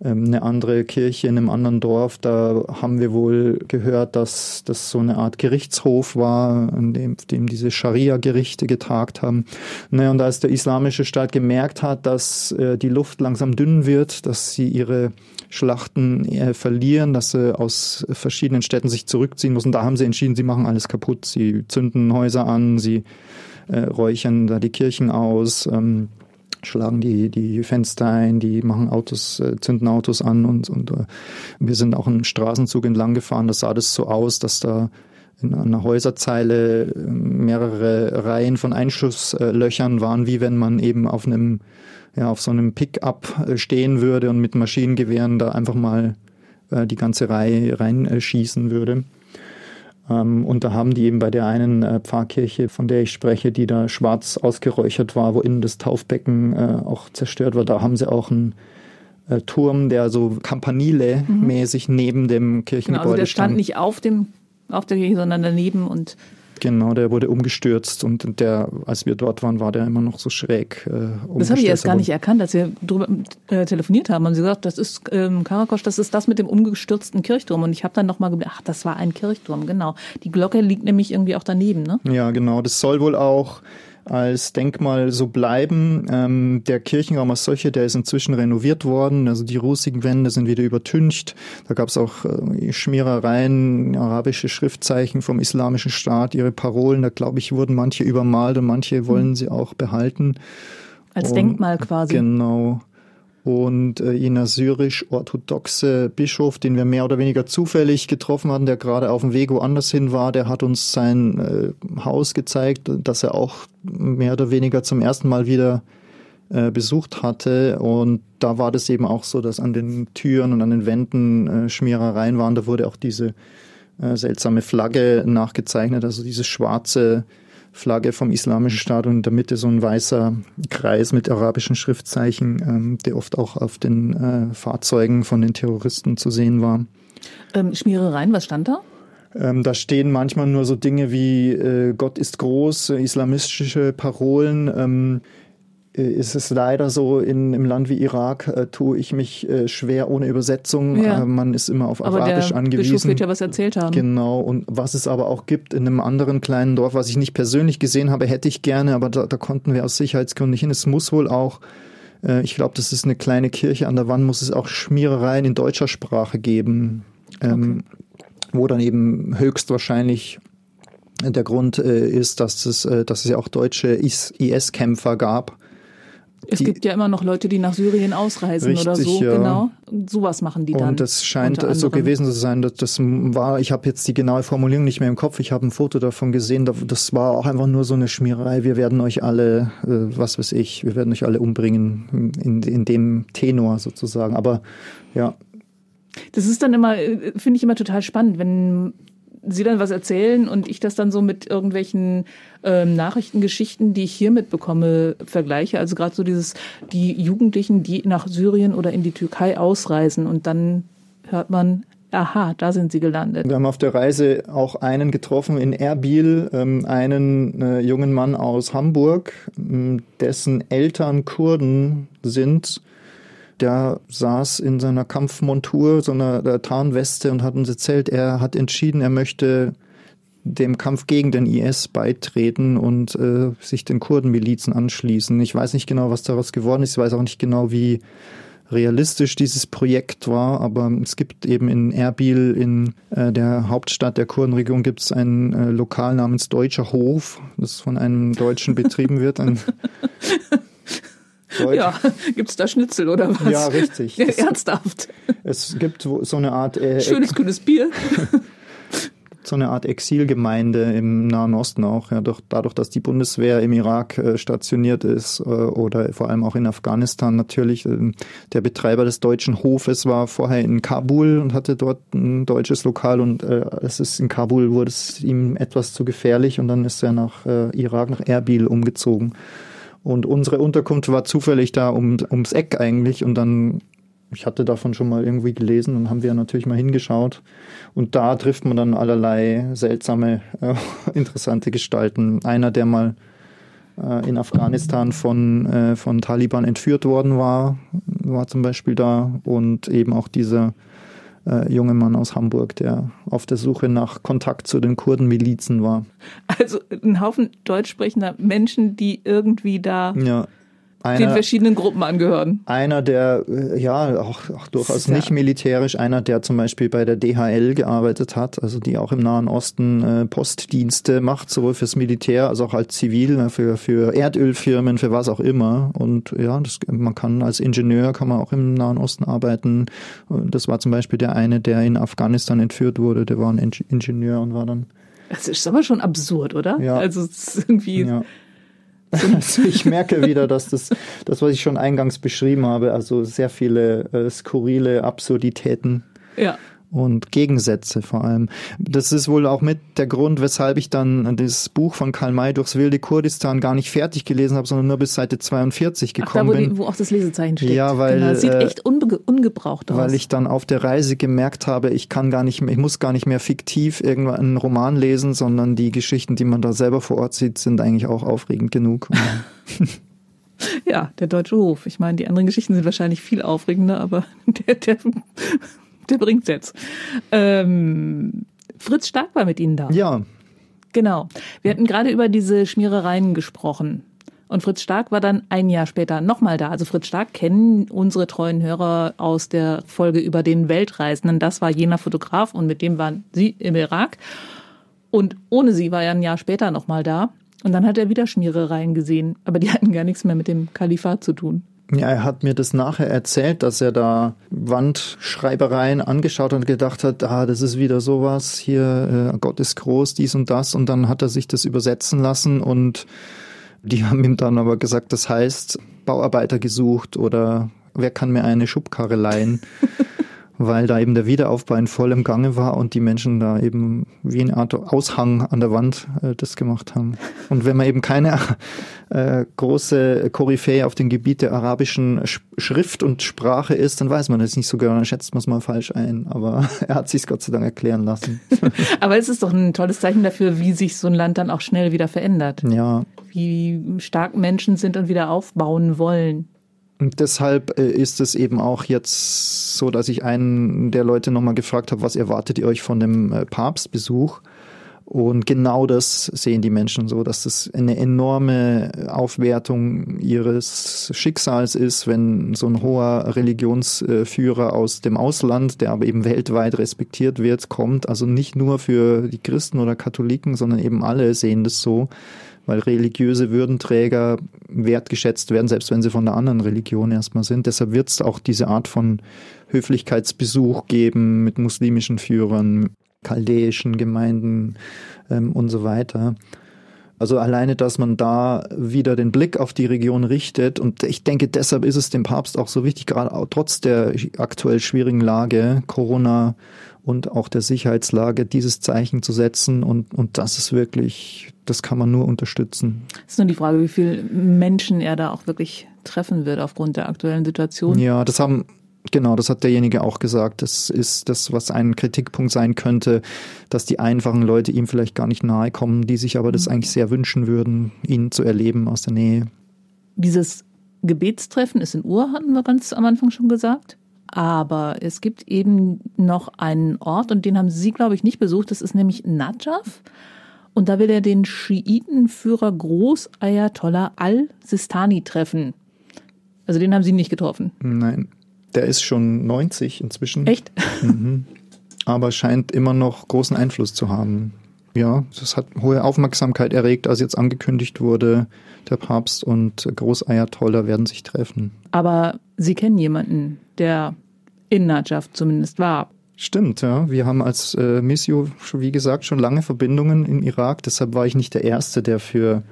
ähm, eine andere Kirche in einem anderen Dorf. Da haben wir wohl gehört, dass das so eine Art Gerichtshof war, in dem, dem diese Scharia-Gerichte getagt haben. Naja, und als der islamische Staat gemerkt hat, dass äh, die Luft langsam dünn wird, dass sie ihre Schlachten äh, verlieren, dass sie aus verschiedenen Städten sich zurückziehen müssen. Da haben sie entschieden, sie machen alles kaputt. Sie zünden Häuser an, sie äh, räuchern da die Kirchen aus, ähm, schlagen die, die Fenster ein, die machen Autos, äh, zünden Autos an und, und äh, wir sind auch einen Straßenzug entlang gefahren. Das sah das so aus, dass da in einer Häuserzeile äh, mehrere Reihen von Einschusslöchern waren, wie wenn man eben auf einem ja, auf so einem Pickup äh, stehen würde und mit Maschinengewehren da einfach mal äh, die ganze Reihe reinschießen würde. Ähm, und da haben die eben bei der einen äh, Pfarrkirche, von der ich spreche, die da schwarz ausgeräuchert war, wo innen das Taufbecken äh, auch zerstört war, da haben sie auch einen äh, Turm, der so Campanile-mäßig mhm. neben dem Kirchengebäude genau, also der stand. nicht auf dem auf der Kirche, sondern daneben und Genau, der wurde umgestürzt und der, als wir dort waren, war der immer noch so schräg. Äh, das habe ich erst gar nicht erkannt, als wir drüber äh, telefoniert haben. Haben sie gesagt, das ist ähm, Karakosch, das ist das mit dem umgestürzten Kirchturm. Und ich habe dann nochmal gedacht, ach, das war ein Kirchturm, genau. Die Glocke liegt nämlich irgendwie auch daneben, ne? Ja, genau. Das soll wohl auch als Denkmal so bleiben. Ähm, der Kirchenraum als solcher, der ist inzwischen renoviert worden. Also die rußigen Wände sind wieder übertüncht. Da gab es auch äh, Schmierereien, arabische Schriftzeichen vom Islamischen Staat, ihre Parolen. Da glaube ich, wurden manche übermalt und manche wollen sie auch behalten. Als und, Denkmal quasi. Genau und äh, jener syrisch-orthodoxe Bischof, den wir mehr oder weniger zufällig getroffen hatten, der gerade auf dem Weg woanders hin war, der hat uns sein äh, Haus gezeigt, das er auch mehr oder weniger zum ersten Mal wieder äh, besucht hatte. Und da war das eben auch so, dass an den Türen und an den Wänden äh, Schmierereien waren. Da wurde auch diese äh, seltsame Flagge nachgezeichnet, also dieses schwarze Flagge vom Islamischen Staat und in der Mitte so ein weißer Kreis mit arabischen Schriftzeichen, ähm, der oft auch auf den äh, Fahrzeugen von den Terroristen zu sehen war. Ähm, Schmierereien, was stand da? Ähm, da stehen manchmal nur so Dinge wie äh, Gott ist groß, äh, islamistische Parolen. Ähm, äh, ist es leider so, in, im Land wie Irak äh, tue ich mich äh, schwer ohne Übersetzung. Ja. Äh, man ist immer auf aber Arabisch der angewiesen. Bischof wird ja was erzählt haben. Genau. Und was es aber auch gibt in einem anderen kleinen Dorf, was ich nicht persönlich gesehen habe, hätte ich gerne, aber da, da konnten wir aus Sicherheitsgründen nicht hin. Es muss wohl auch, äh, ich glaube, das ist eine kleine Kirche an der Wand, muss es auch Schmierereien in deutscher Sprache geben. Ähm, okay. Wo dann eben höchstwahrscheinlich der Grund äh, ist, dass es, äh, dass es ja auch deutsche IS-Kämpfer gab, es die, gibt ja immer noch Leute, die nach Syrien ausreisen richtig, oder so, ja. genau. Sowas machen die dann. Und das scheint so gewesen zu sein. Dass das war, ich habe jetzt die genaue Formulierung nicht mehr im Kopf. Ich habe ein Foto davon gesehen. Das war auch einfach nur so eine Schmierei. Wir werden euch alle, äh, was weiß ich, wir werden euch alle umbringen in, in dem Tenor sozusagen. Aber ja. Das ist dann immer, äh, finde ich immer total spannend, wenn Sie dann was erzählen und ich das dann so mit irgendwelchen ähm, Nachrichtengeschichten, die ich hier mitbekomme, vergleiche. Also gerade so dieses, die Jugendlichen, die nach Syrien oder in die Türkei ausreisen und dann hört man, aha, da sind sie gelandet. Wir haben auf der Reise auch einen getroffen in Erbil, ähm, einen äh, jungen Mann aus Hamburg, dessen Eltern Kurden sind der saß in seiner Kampfmontur, so einer Tarnweste und hat uns erzählt, er hat entschieden, er möchte dem Kampf gegen den IS beitreten und äh, sich den Kurdenmilizen anschließen. Ich weiß nicht genau, was daraus geworden ist. Ich weiß auch nicht genau, wie realistisch dieses Projekt war, aber es gibt eben in Erbil, in äh, der Hauptstadt der Kurdenregion, gibt es ein äh, Lokal namens Deutscher Hof, das von einem Deutschen betrieben wird. Ein Deutsch. Ja, gibt es da Schnitzel oder was? Ja, richtig. Ernsthaft. Es gibt so eine Art... Äh, Schönes, kühles Bier. so eine Art Exilgemeinde im Nahen Osten auch. Ja, doch, dadurch, dass die Bundeswehr im Irak äh, stationiert ist äh, oder vor allem auch in Afghanistan natürlich. Äh, der Betreiber des deutschen Hofes war vorher in Kabul und hatte dort ein deutsches Lokal und äh, es ist in Kabul wurde es ihm etwas zu gefährlich und dann ist er nach äh, Irak, nach Erbil umgezogen. Und unsere Unterkunft war zufällig da um, ums Eck eigentlich. Und dann, ich hatte davon schon mal irgendwie gelesen und haben wir natürlich mal hingeschaut. Und da trifft man dann allerlei seltsame, äh, interessante Gestalten. Einer, der mal äh, in Afghanistan von, äh, von Taliban entführt worden war, war zum Beispiel da. Und eben auch dieser äh, junge Mann aus Hamburg, der auf der Suche nach Kontakt zu den Kurdenmilizen war. Also ein Haufen deutsch sprechender Menschen, die irgendwie da ja einer, den verschiedenen Gruppen angehören. Einer, der äh, ja auch, auch durchaus ja. nicht militärisch, einer, der zum Beispiel bei der DHL gearbeitet hat, also die auch im Nahen Osten äh, Postdienste macht, sowohl fürs Militär als auch als Zivil, ne, für, für Erdölfirmen, für was auch immer. Und ja, das, man kann als Ingenieur kann man auch im Nahen Osten arbeiten. Das war zum Beispiel der eine, der in Afghanistan entführt wurde, der war ein Ingenieur und war dann. Das ist aber schon absurd, oder? Ja. Also es ist irgendwie. Ja. Also ich merke wieder, dass das, das, was ich schon eingangs beschrieben habe, also sehr viele äh, skurrile Absurditäten. Ja. Und Gegensätze vor allem. Das ist wohl auch mit der Grund, weshalb ich dann das Buch von Karl May durchs wilde Kurdistan gar nicht fertig gelesen habe, sondern nur bis Seite 42 gekommen Ach, da, wo, bin. Die, wo auch das Lesezeichen steht. Ja, weil genau. sieht äh, echt unge ungebraucht aus. Weil ich dann auf der Reise gemerkt habe, ich kann gar nicht mehr, ich muss gar nicht mehr fiktiv irgendwann einen Roman lesen, sondern die Geschichten, die man da selber vor Ort sieht, sind eigentlich auch aufregend genug. ja, der Deutsche Hof. Ich meine, die anderen Geschichten sind wahrscheinlich viel aufregender, aber der, der, der bringt's jetzt. Ähm, Fritz Stark war mit Ihnen da. Ja. Genau. Wir hatten gerade über diese Schmierereien gesprochen. Und Fritz Stark war dann ein Jahr später nochmal da. Also Fritz Stark kennen unsere treuen Hörer aus der Folge über den Weltreisenden. Das war jener Fotograf und mit dem waren sie im Irak. Und ohne sie war er ein Jahr später nochmal da. Und dann hat er wieder Schmierereien gesehen. Aber die hatten gar nichts mehr mit dem Kalifat zu tun. Ja, er hat mir das nachher erzählt, dass er da Wandschreibereien angeschaut und gedacht hat, ah, das ist wieder sowas, hier, äh, Gott ist groß, dies und das. Und dann hat er sich das übersetzen lassen und die haben ihm dann aber gesagt, das heißt, Bauarbeiter gesucht oder wer kann mir eine Schubkarre leihen? weil da eben der Wiederaufbau in vollem Gange war und die Menschen da eben wie eine Art Aushang an der Wand äh, das gemacht haben. Und wenn man eben keine äh, große Koryphäe auf dem Gebiet der arabischen Sch Schrift und Sprache ist, dann weiß man das nicht so genau, dann schätzt man es mal falsch ein. Aber er hat sich Gott sei Dank erklären lassen. Aber es ist doch ein tolles Zeichen dafür, wie sich so ein Land dann auch schnell wieder verändert. Ja. Wie stark Menschen sind und wieder aufbauen wollen. Und deshalb äh, ist es eben auch jetzt so, dass ich einen der Leute nochmal gefragt habe, was erwartet ihr euch von dem äh, Papstbesuch? Und genau das sehen die Menschen so, dass das eine enorme Aufwertung ihres Schicksals ist, wenn so ein hoher Religionsführer aus dem Ausland, der aber eben weltweit respektiert wird, kommt. Also nicht nur für die Christen oder Katholiken, sondern eben alle sehen das so weil religiöse Würdenträger wertgeschätzt werden, selbst wenn sie von der anderen Religion erstmal sind. Deshalb wird es auch diese Art von Höflichkeitsbesuch geben mit muslimischen Führern, chaldäischen Gemeinden ähm, und so weiter. Also alleine, dass man da wieder den Blick auf die Region richtet und ich denke, deshalb ist es dem Papst auch so wichtig, gerade auch trotz der aktuell schwierigen Lage, Corona und auch der Sicherheitslage, dieses Zeichen zu setzen und, und das ist wirklich das kann man nur unterstützen. Es ist nur die Frage, wie viele Menschen er da auch wirklich treffen wird aufgrund der aktuellen Situation. Ja, das haben Genau, das hat derjenige auch gesagt. Das ist das, was ein Kritikpunkt sein könnte, dass die einfachen Leute ihm vielleicht gar nicht nahe kommen, die sich aber das mhm. eigentlich sehr wünschen würden, ihn zu erleben aus der Nähe. Dieses Gebetstreffen ist in Ur, hatten wir ganz am Anfang schon gesagt. Aber es gibt eben noch einen Ort und den haben Sie, glaube ich, nicht besucht. Das ist nämlich Najaf. Und da will er den Schiitenführer Großayatollah al-Sistani treffen. Also den haben Sie nicht getroffen. Nein, der ist schon 90 inzwischen. Echt? Mhm. Aber scheint immer noch großen Einfluss zu haben. Ja, das hat hohe Aufmerksamkeit erregt, als jetzt angekündigt wurde, der Papst und Großayatollah werden sich treffen. Aber Sie kennen jemanden, der in Najaf zumindest war. Stimmt, ja. Wir haben als äh, Missio, wie gesagt, schon lange Verbindungen im Irak. Deshalb war ich nicht der Erste, der für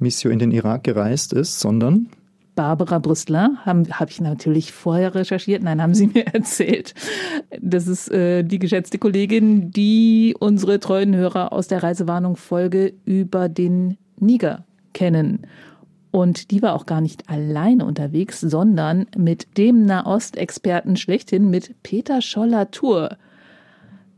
Missio in den Irak gereist ist, sondern Barbara Brüstler, habe hab ich natürlich vorher recherchiert, nein, haben Sie mir erzählt. Das ist äh, die geschätzte Kollegin, die unsere treuen Hörer aus der Reisewarnung Folge über den Niger kennen. Und die war auch gar nicht alleine unterwegs, sondern mit dem Nahostexperten schlechthin, mit Peter Scholler-Tour.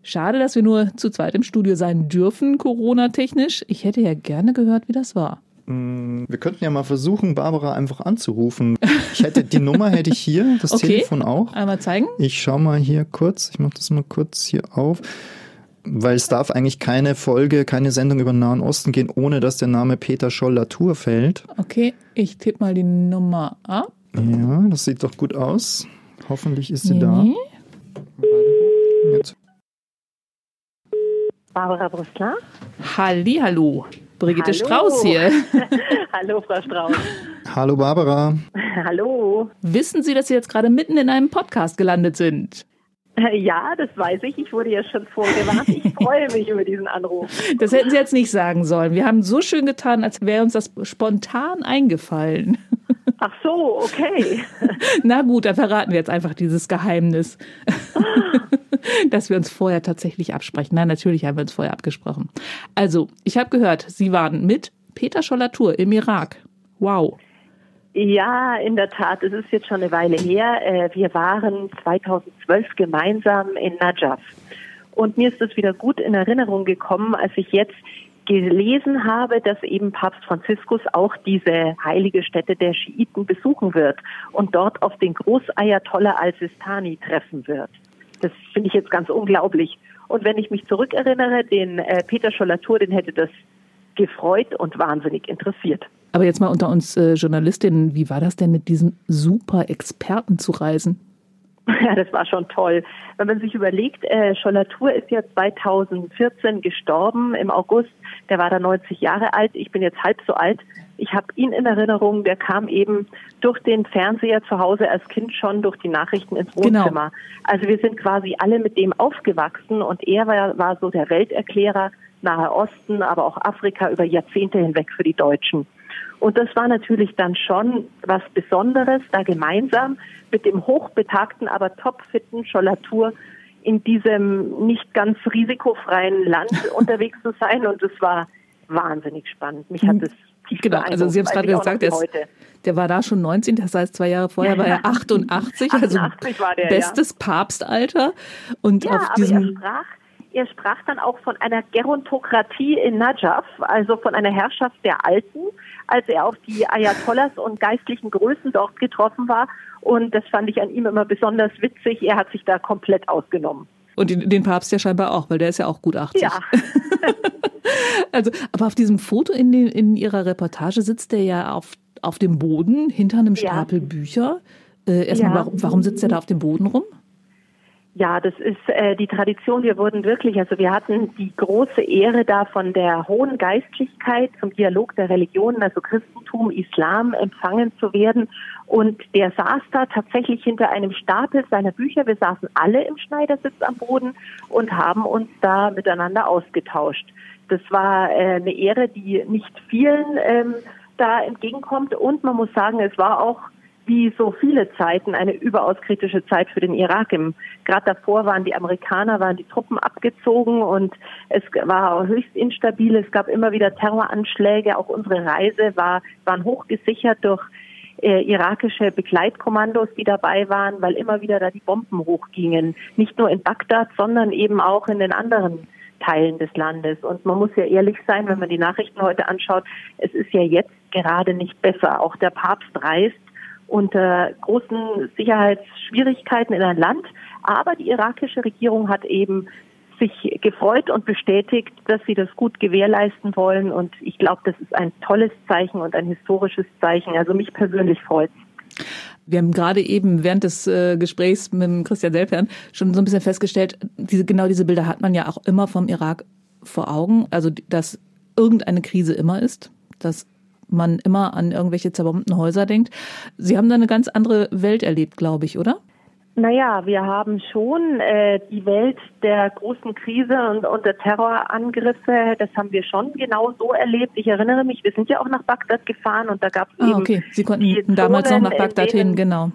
Schade, dass wir nur zu zweit im Studio sein dürfen, Corona-technisch. Ich hätte ja gerne gehört, wie das war. Mm, wir könnten ja mal versuchen, Barbara einfach anzurufen. Ich hätte die Nummer hätte ich hier, das okay. Telefon auch. Einmal zeigen. Ich schau mal hier kurz. Ich mache das mal kurz hier auf weil es darf eigentlich keine Folge, keine Sendung über den Nahen Osten gehen, ohne dass der Name Peter Scholl-Latour fällt. Okay, ich tippe mal die Nummer ab. Ja, das sieht doch gut aus. Hoffentlich ist sie nee. da. Jetzt. Barbara Brüssler. Halli, hallo. Brigitte hallo. Strauß hier. hallo, Frau Strauß. Hallo, Barbara. hallo. Wissen Sie, dass Sie jetzt gerade mitten in einem Podcast gelandet sind? Ja, das weiß ich. Ich wurde ja schon vorgewarnt. Ich freue mich über diesen Anruf. Das hätten Sie jetzt nicht sagen sollen. Wir haben so schön getan, als wäre uns das spontan eingefallen. Ach so, okay. Na gut, dann verraten wir jetzt einfach dieses Geheimnis. dass wir uns vorher tatsächlich absprechen. Nein, natürlich haben wir uns vorher abgesprochen. Also, ich habe gehört, Sie waren mit Peter Schollatur im Irak. Wow. Ja, in der Tat. Es ist jetzt schon eine Weile her. Äh, wir waren 2012 gemeinsam in Najaf. Und mir ist das wieder gut in Erinnerung gekommen, als ich jetzt gelesen habe, dass eben Papst Franziskus auch diese heilige Stätte der Schiiten besuchen wird und dort auf den Großayatollah al-Sistani treffen wird. Das finde ich jetzt ganz unglaublich. Und wenn ich mich zurückerinnere, den äh, Peter Schollatur, den hätte das gefreut und wahnsinnig interessiert. Aber jetzt mal unter uns äh, Journalistinnen, wie war das denn mit diesem super Experten zu reisen? Ja, das war schon toll. Wenn man sich überlegt, äh, Schollatur ist ja 2014 gestorben im August. Der war da 90 Jahre alt. Ich bin jetzt halb so alt. Ich habe ihn in Erinnerung. Der kam eben durch den Fernseher zu Hause als Kind schon durch die Nachrichten ins genau. Wohnzimmer. Genau. Also wir sind quasi alle mit dem aufgewachsen und er war, war so der Welterklärer Nahe Osten, aber auch Afrika über Jahrzehnte hinweg für die Deutschen. Und das war natürlich dann schon was Besonderes, da gemeinsam mit dem hochbetagten, aber topfitten Schollatur in diesem nicht ganz risikofreien Land unterwegs zu sein. Und es war wahnsinnig spannend. Mich hat es tief Genau, also Sie haben es gerade gesagt, der, ist, der, war da schon 19, das heißt zwei Jahre vorher war er 88, 88 also der, bestes ja. Papstalter. Und ja, auf diesem er sprach, er sprach dann auch von einer Gerontokratie in Najaf, also von einer Herrschaft der Alten, als er auf die Ayatollahs und geistlichen Größen dort getroffen war. Und das fand ich an ihm immer besonders witzig. Er hat sich da komplett ausgenommen. Und den, den Papst ja scheinbar auch, weil der ist ja auch gut 80. Ja. also, aber auf diesem Foto in, den, in Ihrer Reportage sitzt er ja auf, auf dem Boden hinter einem Stapel ja. Bücher. Äh, erstmal, ja. warum, warum sitzt er da auf dem Boden rum? Ja, das ist äh, die Tradition. Wir wurden wirklich, also wir hatten die große Ehre da von der hohen Geistlichkeit zum Dialog der Religionen, also Christentum, Islam, empfangen zu werden. Und der saß da tatsächlich hinter einem Stapel seiner Bücher. Wir saßen alle im Schneidersitz am Boden und haben uns da miteinander ausgetauscht. Das war äh, eine Ehre, die nicht vielen ähm, da entgegenkommt. Und man muss sagen, es war auch wie so viele Zeiten eine überaus kritische Zeit für den Irak. Gerade davor waren die Amerikaner, waren die Truppen abgezogen und es war höchst instabil. Es gab immer wieder Terroranschläge. Auch unsere Reise war, waren hochgesichert durch äh, irakische Begleitkommandos, die dabei waren, weil immer wieder da die Bomben hochgingen. Nicht nur in Bagdad, sondern eben auch in den anderen Teilen des Landes. Und man muss ja ehrlich sein, wenn man die Nachrichten heute anschaut, es ist ja jetzt gerade nicht besser. Auch der Papst reist unter großen Sicherheitsschwierigkeiten in ein Land. Aber die irakische Regierung hat eben sich gefreut und bestätigt, dass sie das gut gewährleisten wollen. Und ich glaube, das ist ein tolles Zeichen und ein historisches Zeichen. Also mich persönlich freut wir haben gerade eben während des äh, Gesprächs mit Christian Selpern schon so ein bisschen festgestellt, diese, genau diese Bilder hat man ja auch immer vom Irak vor Augen. Also, dass irgendeine Krise immer ist, dass man immer an irgendwelche zerbombten Häuser denkt. Sie haben da eine ganz andere Welt erlebt, glaube ich, oder? Naja, wir haben schon äh, die Welt der großen Krise und, und der Terrorangriffe, das haben wir schon genau so erlebt. Ich erinnere mich, wir sind ja auch nach Bagdad gefahren und da gab es ah, eben okay. Sie konnten damals noch nach Bagdad denen, hin, genau.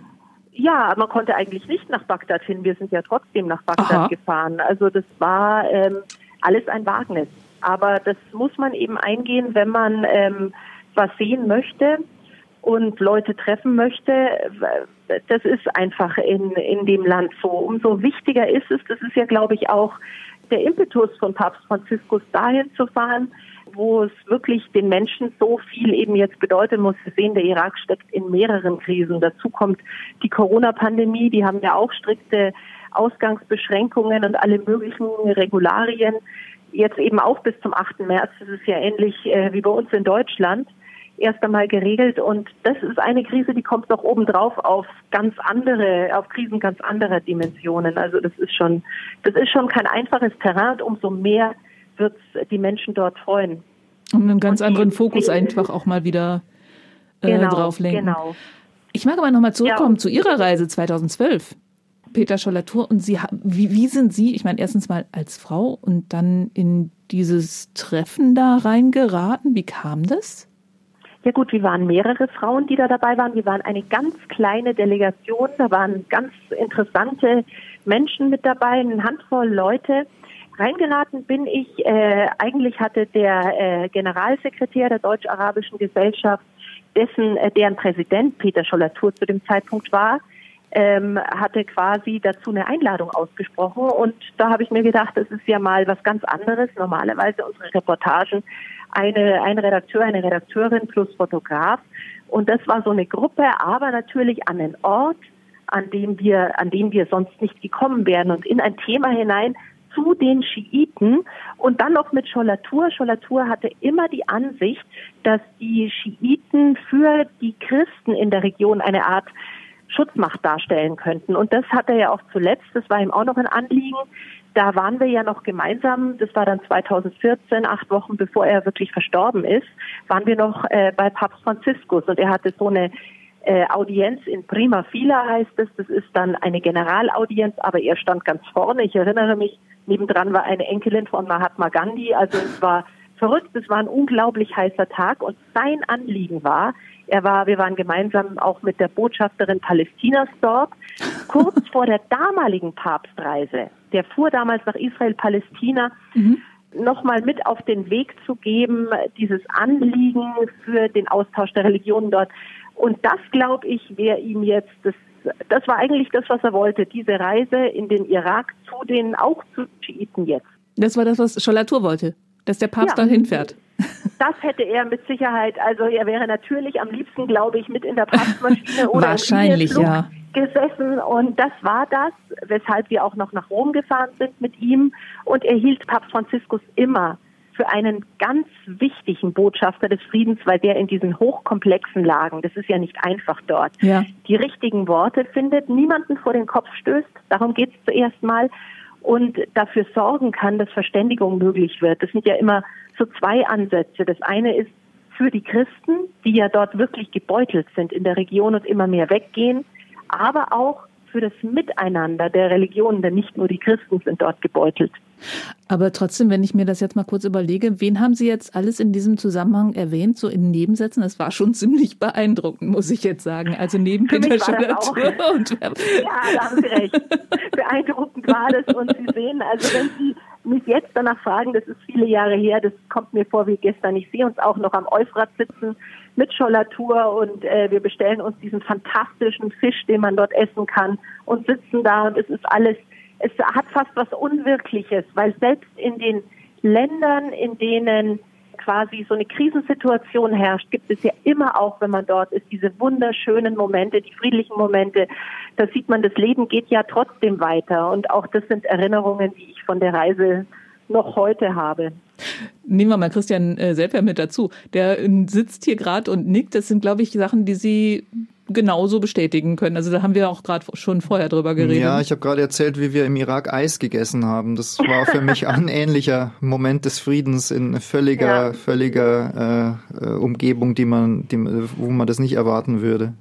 Ja, man konnte eigentlich nicht nach Bagdad hin. Wir sind ja trotzdem nach Bagdad Aha. gefahren. Also das war ähm, alles ein Wagnis. Aber das muss man eben eingehen, wenn man ähm, was sehen möchte und Leute treffen möchte, das ist einfach in, in dem Land so. Umso wichtiger ist es, das ist ja, glaube ich, auch der Impetus von Papst Franziskus, dahin zu fahren, wo es wirklich den Menschen so viel eben jetzt bedeuten muss. Wir sehen, der Irak steckt in mehreren Krisen. Dazu kommt die Corona-Pandemie, die haben ja auch strikte Ausgangsbeschränkungen und alle möglichen Regularien. Jetzt eben auch bis zum 8. März, das ist ja ähnlich äh, wie bei uns in Deutschland erst einmal geregelt. Und das ist eine Krise, die kommt noch obendrauf auf ganz andere, auf Krisen ganz anderer Dimensionen. Also das ist schon, das ist schon kein einfaches Terrain. umso mehr wird die Menschen dort freuen. Und einen ganz und anderen Fokus einfach auch mal wieder äh, genau, drauflenken. Genau. Ich mag aber nochmal zurückkommen ja. zu Ihrer Reise 2012. Peter Schollatur und Sie, wie, wie sind Sie, ich meine, erstens mal als Frau und dann in dieses Treffen da reingeraten? Wie kam das? Ja gut, wir waren mehrere Frauen, die da dabei waren. Wir waren eine ganz kleine Delegation. Da waren ganz interessante Menschen mit dabei, eine Handvoll Leute. Reingeraten bin ich, äh, eigentlich hatte der äh, Generalsekretär der Deutsch-Arabischen Gesellschaft, dessen, äh, deren Präsident Peter Schollatur zu dem Zeitpunkt war, ähm, hatte quasi dazu eine Einladung ausgesprochen. Und da habe ich mir gedacht, das ist ja mal was ganz anderes. Normalerweise unsere Reportagen, eine, ein Redakteur, eine Redakteurin plus Fotograf. Und das war so eine Gruppe, aber natürlich an einen Ort, an dem wir, an dem wir sonst nicht gekommen wären und in ein Thema hinein, zu den Schiiten und dann noch mit Schollatur. Schollatur hatte immer die Ansicht, dass die Schiiten für die Christen in der Region eine Art Schutzmacht darstellen könnten. Und das hat er ja auch zuletzt, das war ihm auch noch ein Anliegen. Da waren wir ja noch gemeinsam, das war dann 2014, acht Wochen bevor er wirklich verstorben ist, waren wir noch äh, bei Papst Franziskus und er hatte so eine äh, Audienz in Prima Fila heißt es. Das ist dann eine Generalaudienz, aber er stand ganz vorne. Ich erinnere mich, nebendran war eine Enkelin von Mahatma Gandhi. Also es war verrückt, es war ein unglaublich heißer Tag und sein Anliegen war, er war, wir waren gemeinsam auch mit der Botschafterin Palästinas dort, kurz vor der damaligen Papstreise. Der fuhr damals nach Israel, Palästina. Mhm nochmal mit auf den Weg zu geben, dieses Anliegen für den Austausch der Religionen dort. Und das, glaube ich, wäre ihm jetzt, das, das war eigentlich das, was er wollte, diese Reise in den Irak zu den, auch zu Schiiten jetzt. Das war das, was Schollatur wollte dass der Papst ja. dann hinfährt. Das hätte er mit Sicherheit, also er wäre natürlich am liebsten, glaube ich, mit in der Papstmaschine oder Wahrscheinlich, im ja. gesessen und das war das, weshalb wir auch noch nach Rom gefahren sind mit ihm und er hielt Papst Franziskus immer für einen ganz wichtigen Botschafter des Friedens, weil der in diesen hochkomplexen Lagen, das ist ja nicht einfach dort, ja. die richtigen Worte findet, niemanden vor den Kopf stößt, darum geht es zuerst mal und dafür sorgen kann, dass Verständigung möglich wird. Das sind ja immer so zwei Ansätze. Das eine ist für die Christen, die ja dort wirklich gebeutelt sind in der Region und immer mehr weggehen, aber auch für das Miteinander der Religionen, denn nicht nur die Christen sind dort gebeutelt. Aber trotzdem, wenn ich mir das jetzt mal kurz überlege, wen haben Sie jetzt alles in diesem Zusammenhang erwähnt, so in Nebensätzen? Das war schon ziemlich beeindruckend, muss ich jetzt sagen. Also neben Für Peter Schollatur und Ja, da haben Sie recht. Beeindruckend war das und Sie sehen, also wenn Sie mich jetzt danach fragen, das ist viele Jahre her, das kommt mir vor wie gestern. Ich sehe uns auch noch am Euphrat sitzen mit Schollatur und äh, wir bestellen uns diesen fantastischen Fisch, den man dort essen kann und sitzen da und es ist alles es hat fast was Unwirkliches, weil selbst in den Ländern, in denen quasi so eine Krisensituation herrscht, gibt es ja immer auch, wenn man dort ist, diese wunderschönen Momente, die friedlichen Momente. Da sieht man, das Leben geht ja trotzdem weiter. Und auch das sind Erinnerungen, die ich von der Reise noch heute habe. Nehmen wir mal Christian äh, Selper mit dazu. Der äh, sitzt hier gerade und nickt. Das sind, glaube ich, Sachen, die Sie genauso bestätigen können. Also da haben wir auch gerade schon vorher drüber geredet. Ja, ich habe gerade erzählt, wie wir im Irak Eis gegessen haben. Das war für mich ein ähnlicher Moment des Friedens in völliger, ja. völliger äh, äh, Umgebung, die man, die, wo man das nicht erwarten würde.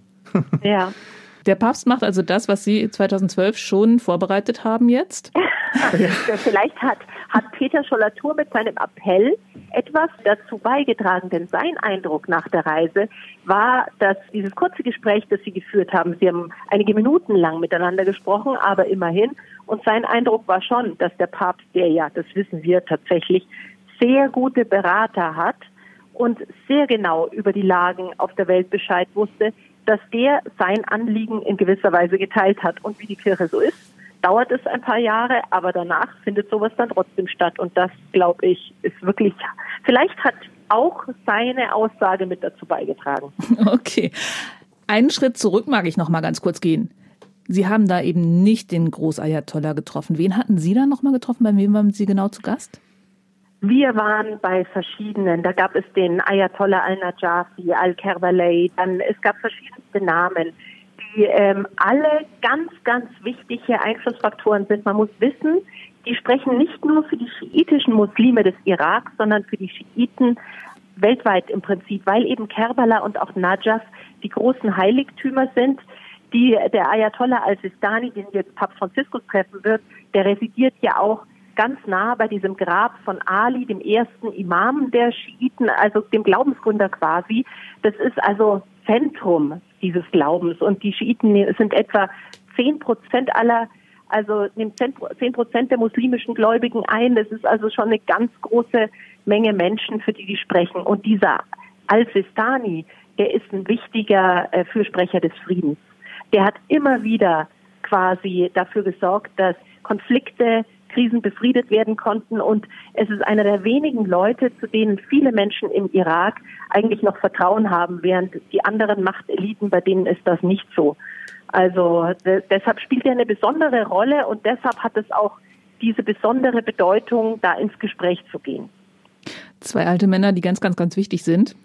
ja. Der Papst macht also das, was Sie 2012 schon vorbereitet haben jetzt? Vielleicht hat, hat Peter Schollatur mit seinem Appell etwas dazu beigetragen, denn sein Eindruck nach der Reise war, dass dieses kurze Gespräch, das Sie geführt haben, Sie haben einige Minuten lang miteinander gesprochen, aber immerhin, und sein Eindruck war schon, dass der Papst, der ja, das wissen wir tatsächlich, sehr gute Berater hat und sehr genau über die Lagen auf der Welt Bescheid wusste, dass der sein Anliegen in gewisser Weise geteilt hat. Und wie die Kirche so ist, dauert es ein paar Jahre, aber danach findet sowas dann trotzdem statt. Und das, glaube ich, ist wirklich, vielleicht hat auch seine Aussage mit dazu beigetragen. Okay. Einen Schritt zurück mag ich noch mal ganz kurz gehen. Sie haben da eben nicht den Großayatollah getroffen. Wen hatten Sie da noch mal getroffen? Bei wem waren Sie genau zu Gast? Wir waren bei verschiedenen. Da gab es den Ayatollah al-Najafi, al-Kerbalay, dann es gab verschiedenste Namen die ähm, alle ganz, ganz wichtige Einflussfaktoren sind. Man muss wissen, die sprechen nicht nur für die schiitischen Muslime des Irak, sondern für die Schiiten weltweit im Prinzip, weil eben Kerbala und auch Najaf die großen Heiligtümer sind. Die, der Ayatollah al-Sistani, den jetzt Papst Franziskus treffen wird, der residiert ja auch ganz nah bei diesem Grab von Ali, dem ersten Imam der Schiiten, also dem Glaubensgründer quasi. Das ist also Zentrum dieses Glaubens. Und die Schiiten sind etwa zehn Prozent aller also nimmt zehn Prozent der muslimischen Gläubigen ein. Das ist also schon eine ganz große Menge Menschen, für die die sprechen. Und dieser Al-Sistani, der ist ein wichtiger äh, Fürsprecher des Friedens. Der hat immer wieder quasi dafür gesorgt, dass Konflikte, Krisen befriedet werden konnten. Und es ist einer der wenigen Leute, zu denen viele Menschen im Irak eigentlich noch Vertrauen haben, während die anderen Machteliten, bei denen ist das nicht so. Also deshalb spielt er eine besondere Rolle und deshalb hat es auch diese besondere Bedeutung, da ins Gespräch zu gehen. Zwei alte Männer, die ganz, ganz, ganz wichtig sind.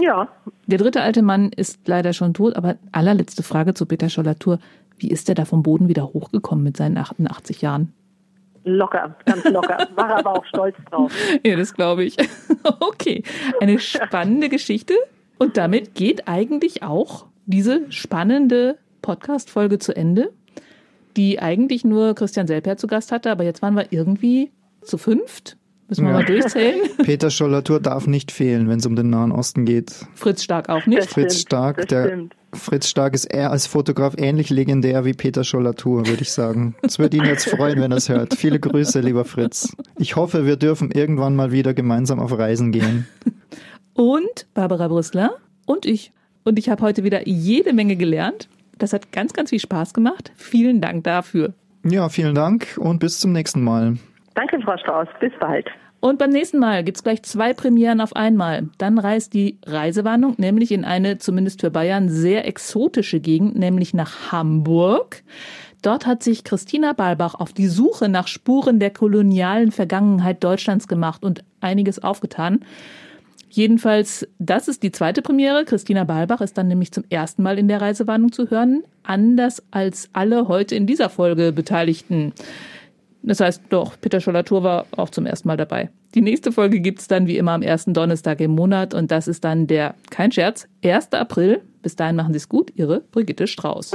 Ja. Der dritte alte Mann ist leider schon tot, aber allerletzte Frage zu Peter Schollatur. Wie ist er da vom Boden wieder hochgekommen mit seinen 88 Jahren? Locker, ganz locker. War aber auch stolz drauf. Ja, das glaube ich. Okay, eine spannende Geschichte. Und damit geht eigentlich auch diese spannende Podcast-Folge zu Ende, die eigentlich nur Christian Selper zu Gast hatte, aber jetzt waren wir irgendwie zu fünft. Müssen wir ja. mal durchzählen. Peter Schollatur darf nicht fehlen, wenn es um den Nahen Osten geht. Fritz Stark auch nicht. Das Fritz Stark, der stimmt. Fritz Stark ist eher als Fotograf ähnlich legendär wie Peter Schollatur, würde ich sagen. Es würde ihn jetzt freuen, wenn er es hört. Viele Grüße, lieber Fritz. Ich hoffe, wir dürfen irgendwann mal wieder gemeinsam auf Reisen gehen. Und Barbara Brüssler und ich. Und ich habe heute wieder jede Menge gelernt. Das hat ganz, ganz viel Spaß gemacht. Vielen Dank dafür. Ja, vielen Dank und bis zum nächsten Mal. Danke, Frau Strauß. Bis bald. Und beim nächsten Mal gibt's gleich zwei Premieren auf einmal. Dann reist die Reisewarnung nämlich in eine, zumindest für Bayern, sehr exotische Gegend, nämlich nach Hamburg. Dort hat sich Christina Balbach auf die Suche nach Spuren der kolonialen Vergangenheit Deutschlands gemacht und einiges aufgetan. Jedenfalls, das ist die zweite Premiere. Christina Balbach ist dann nämlich zum ersten Mal in der Reisewarnung zu hören, anders als alle heute in dieser Folge Beteiligten. Das heißt, doch, Peter Schollatur war auch zum ersten Mal dabei. Die nächste Folge gibt's dann wie immer am ersten Donnerstag im Monat und das ist dann der, kein Scherz, 1. April. Bis dahin machen Sie es gut, Ihre Brigitte Strauß.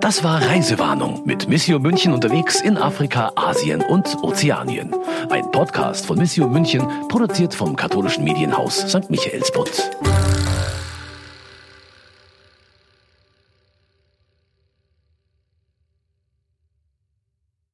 Das war Reisewarnung mit Missio München unterwegs in Afrika, Asien und Ozeanien. Ein Podcast von Missio München, produziert vom katholischen Medienhaus St. Michaelsbund.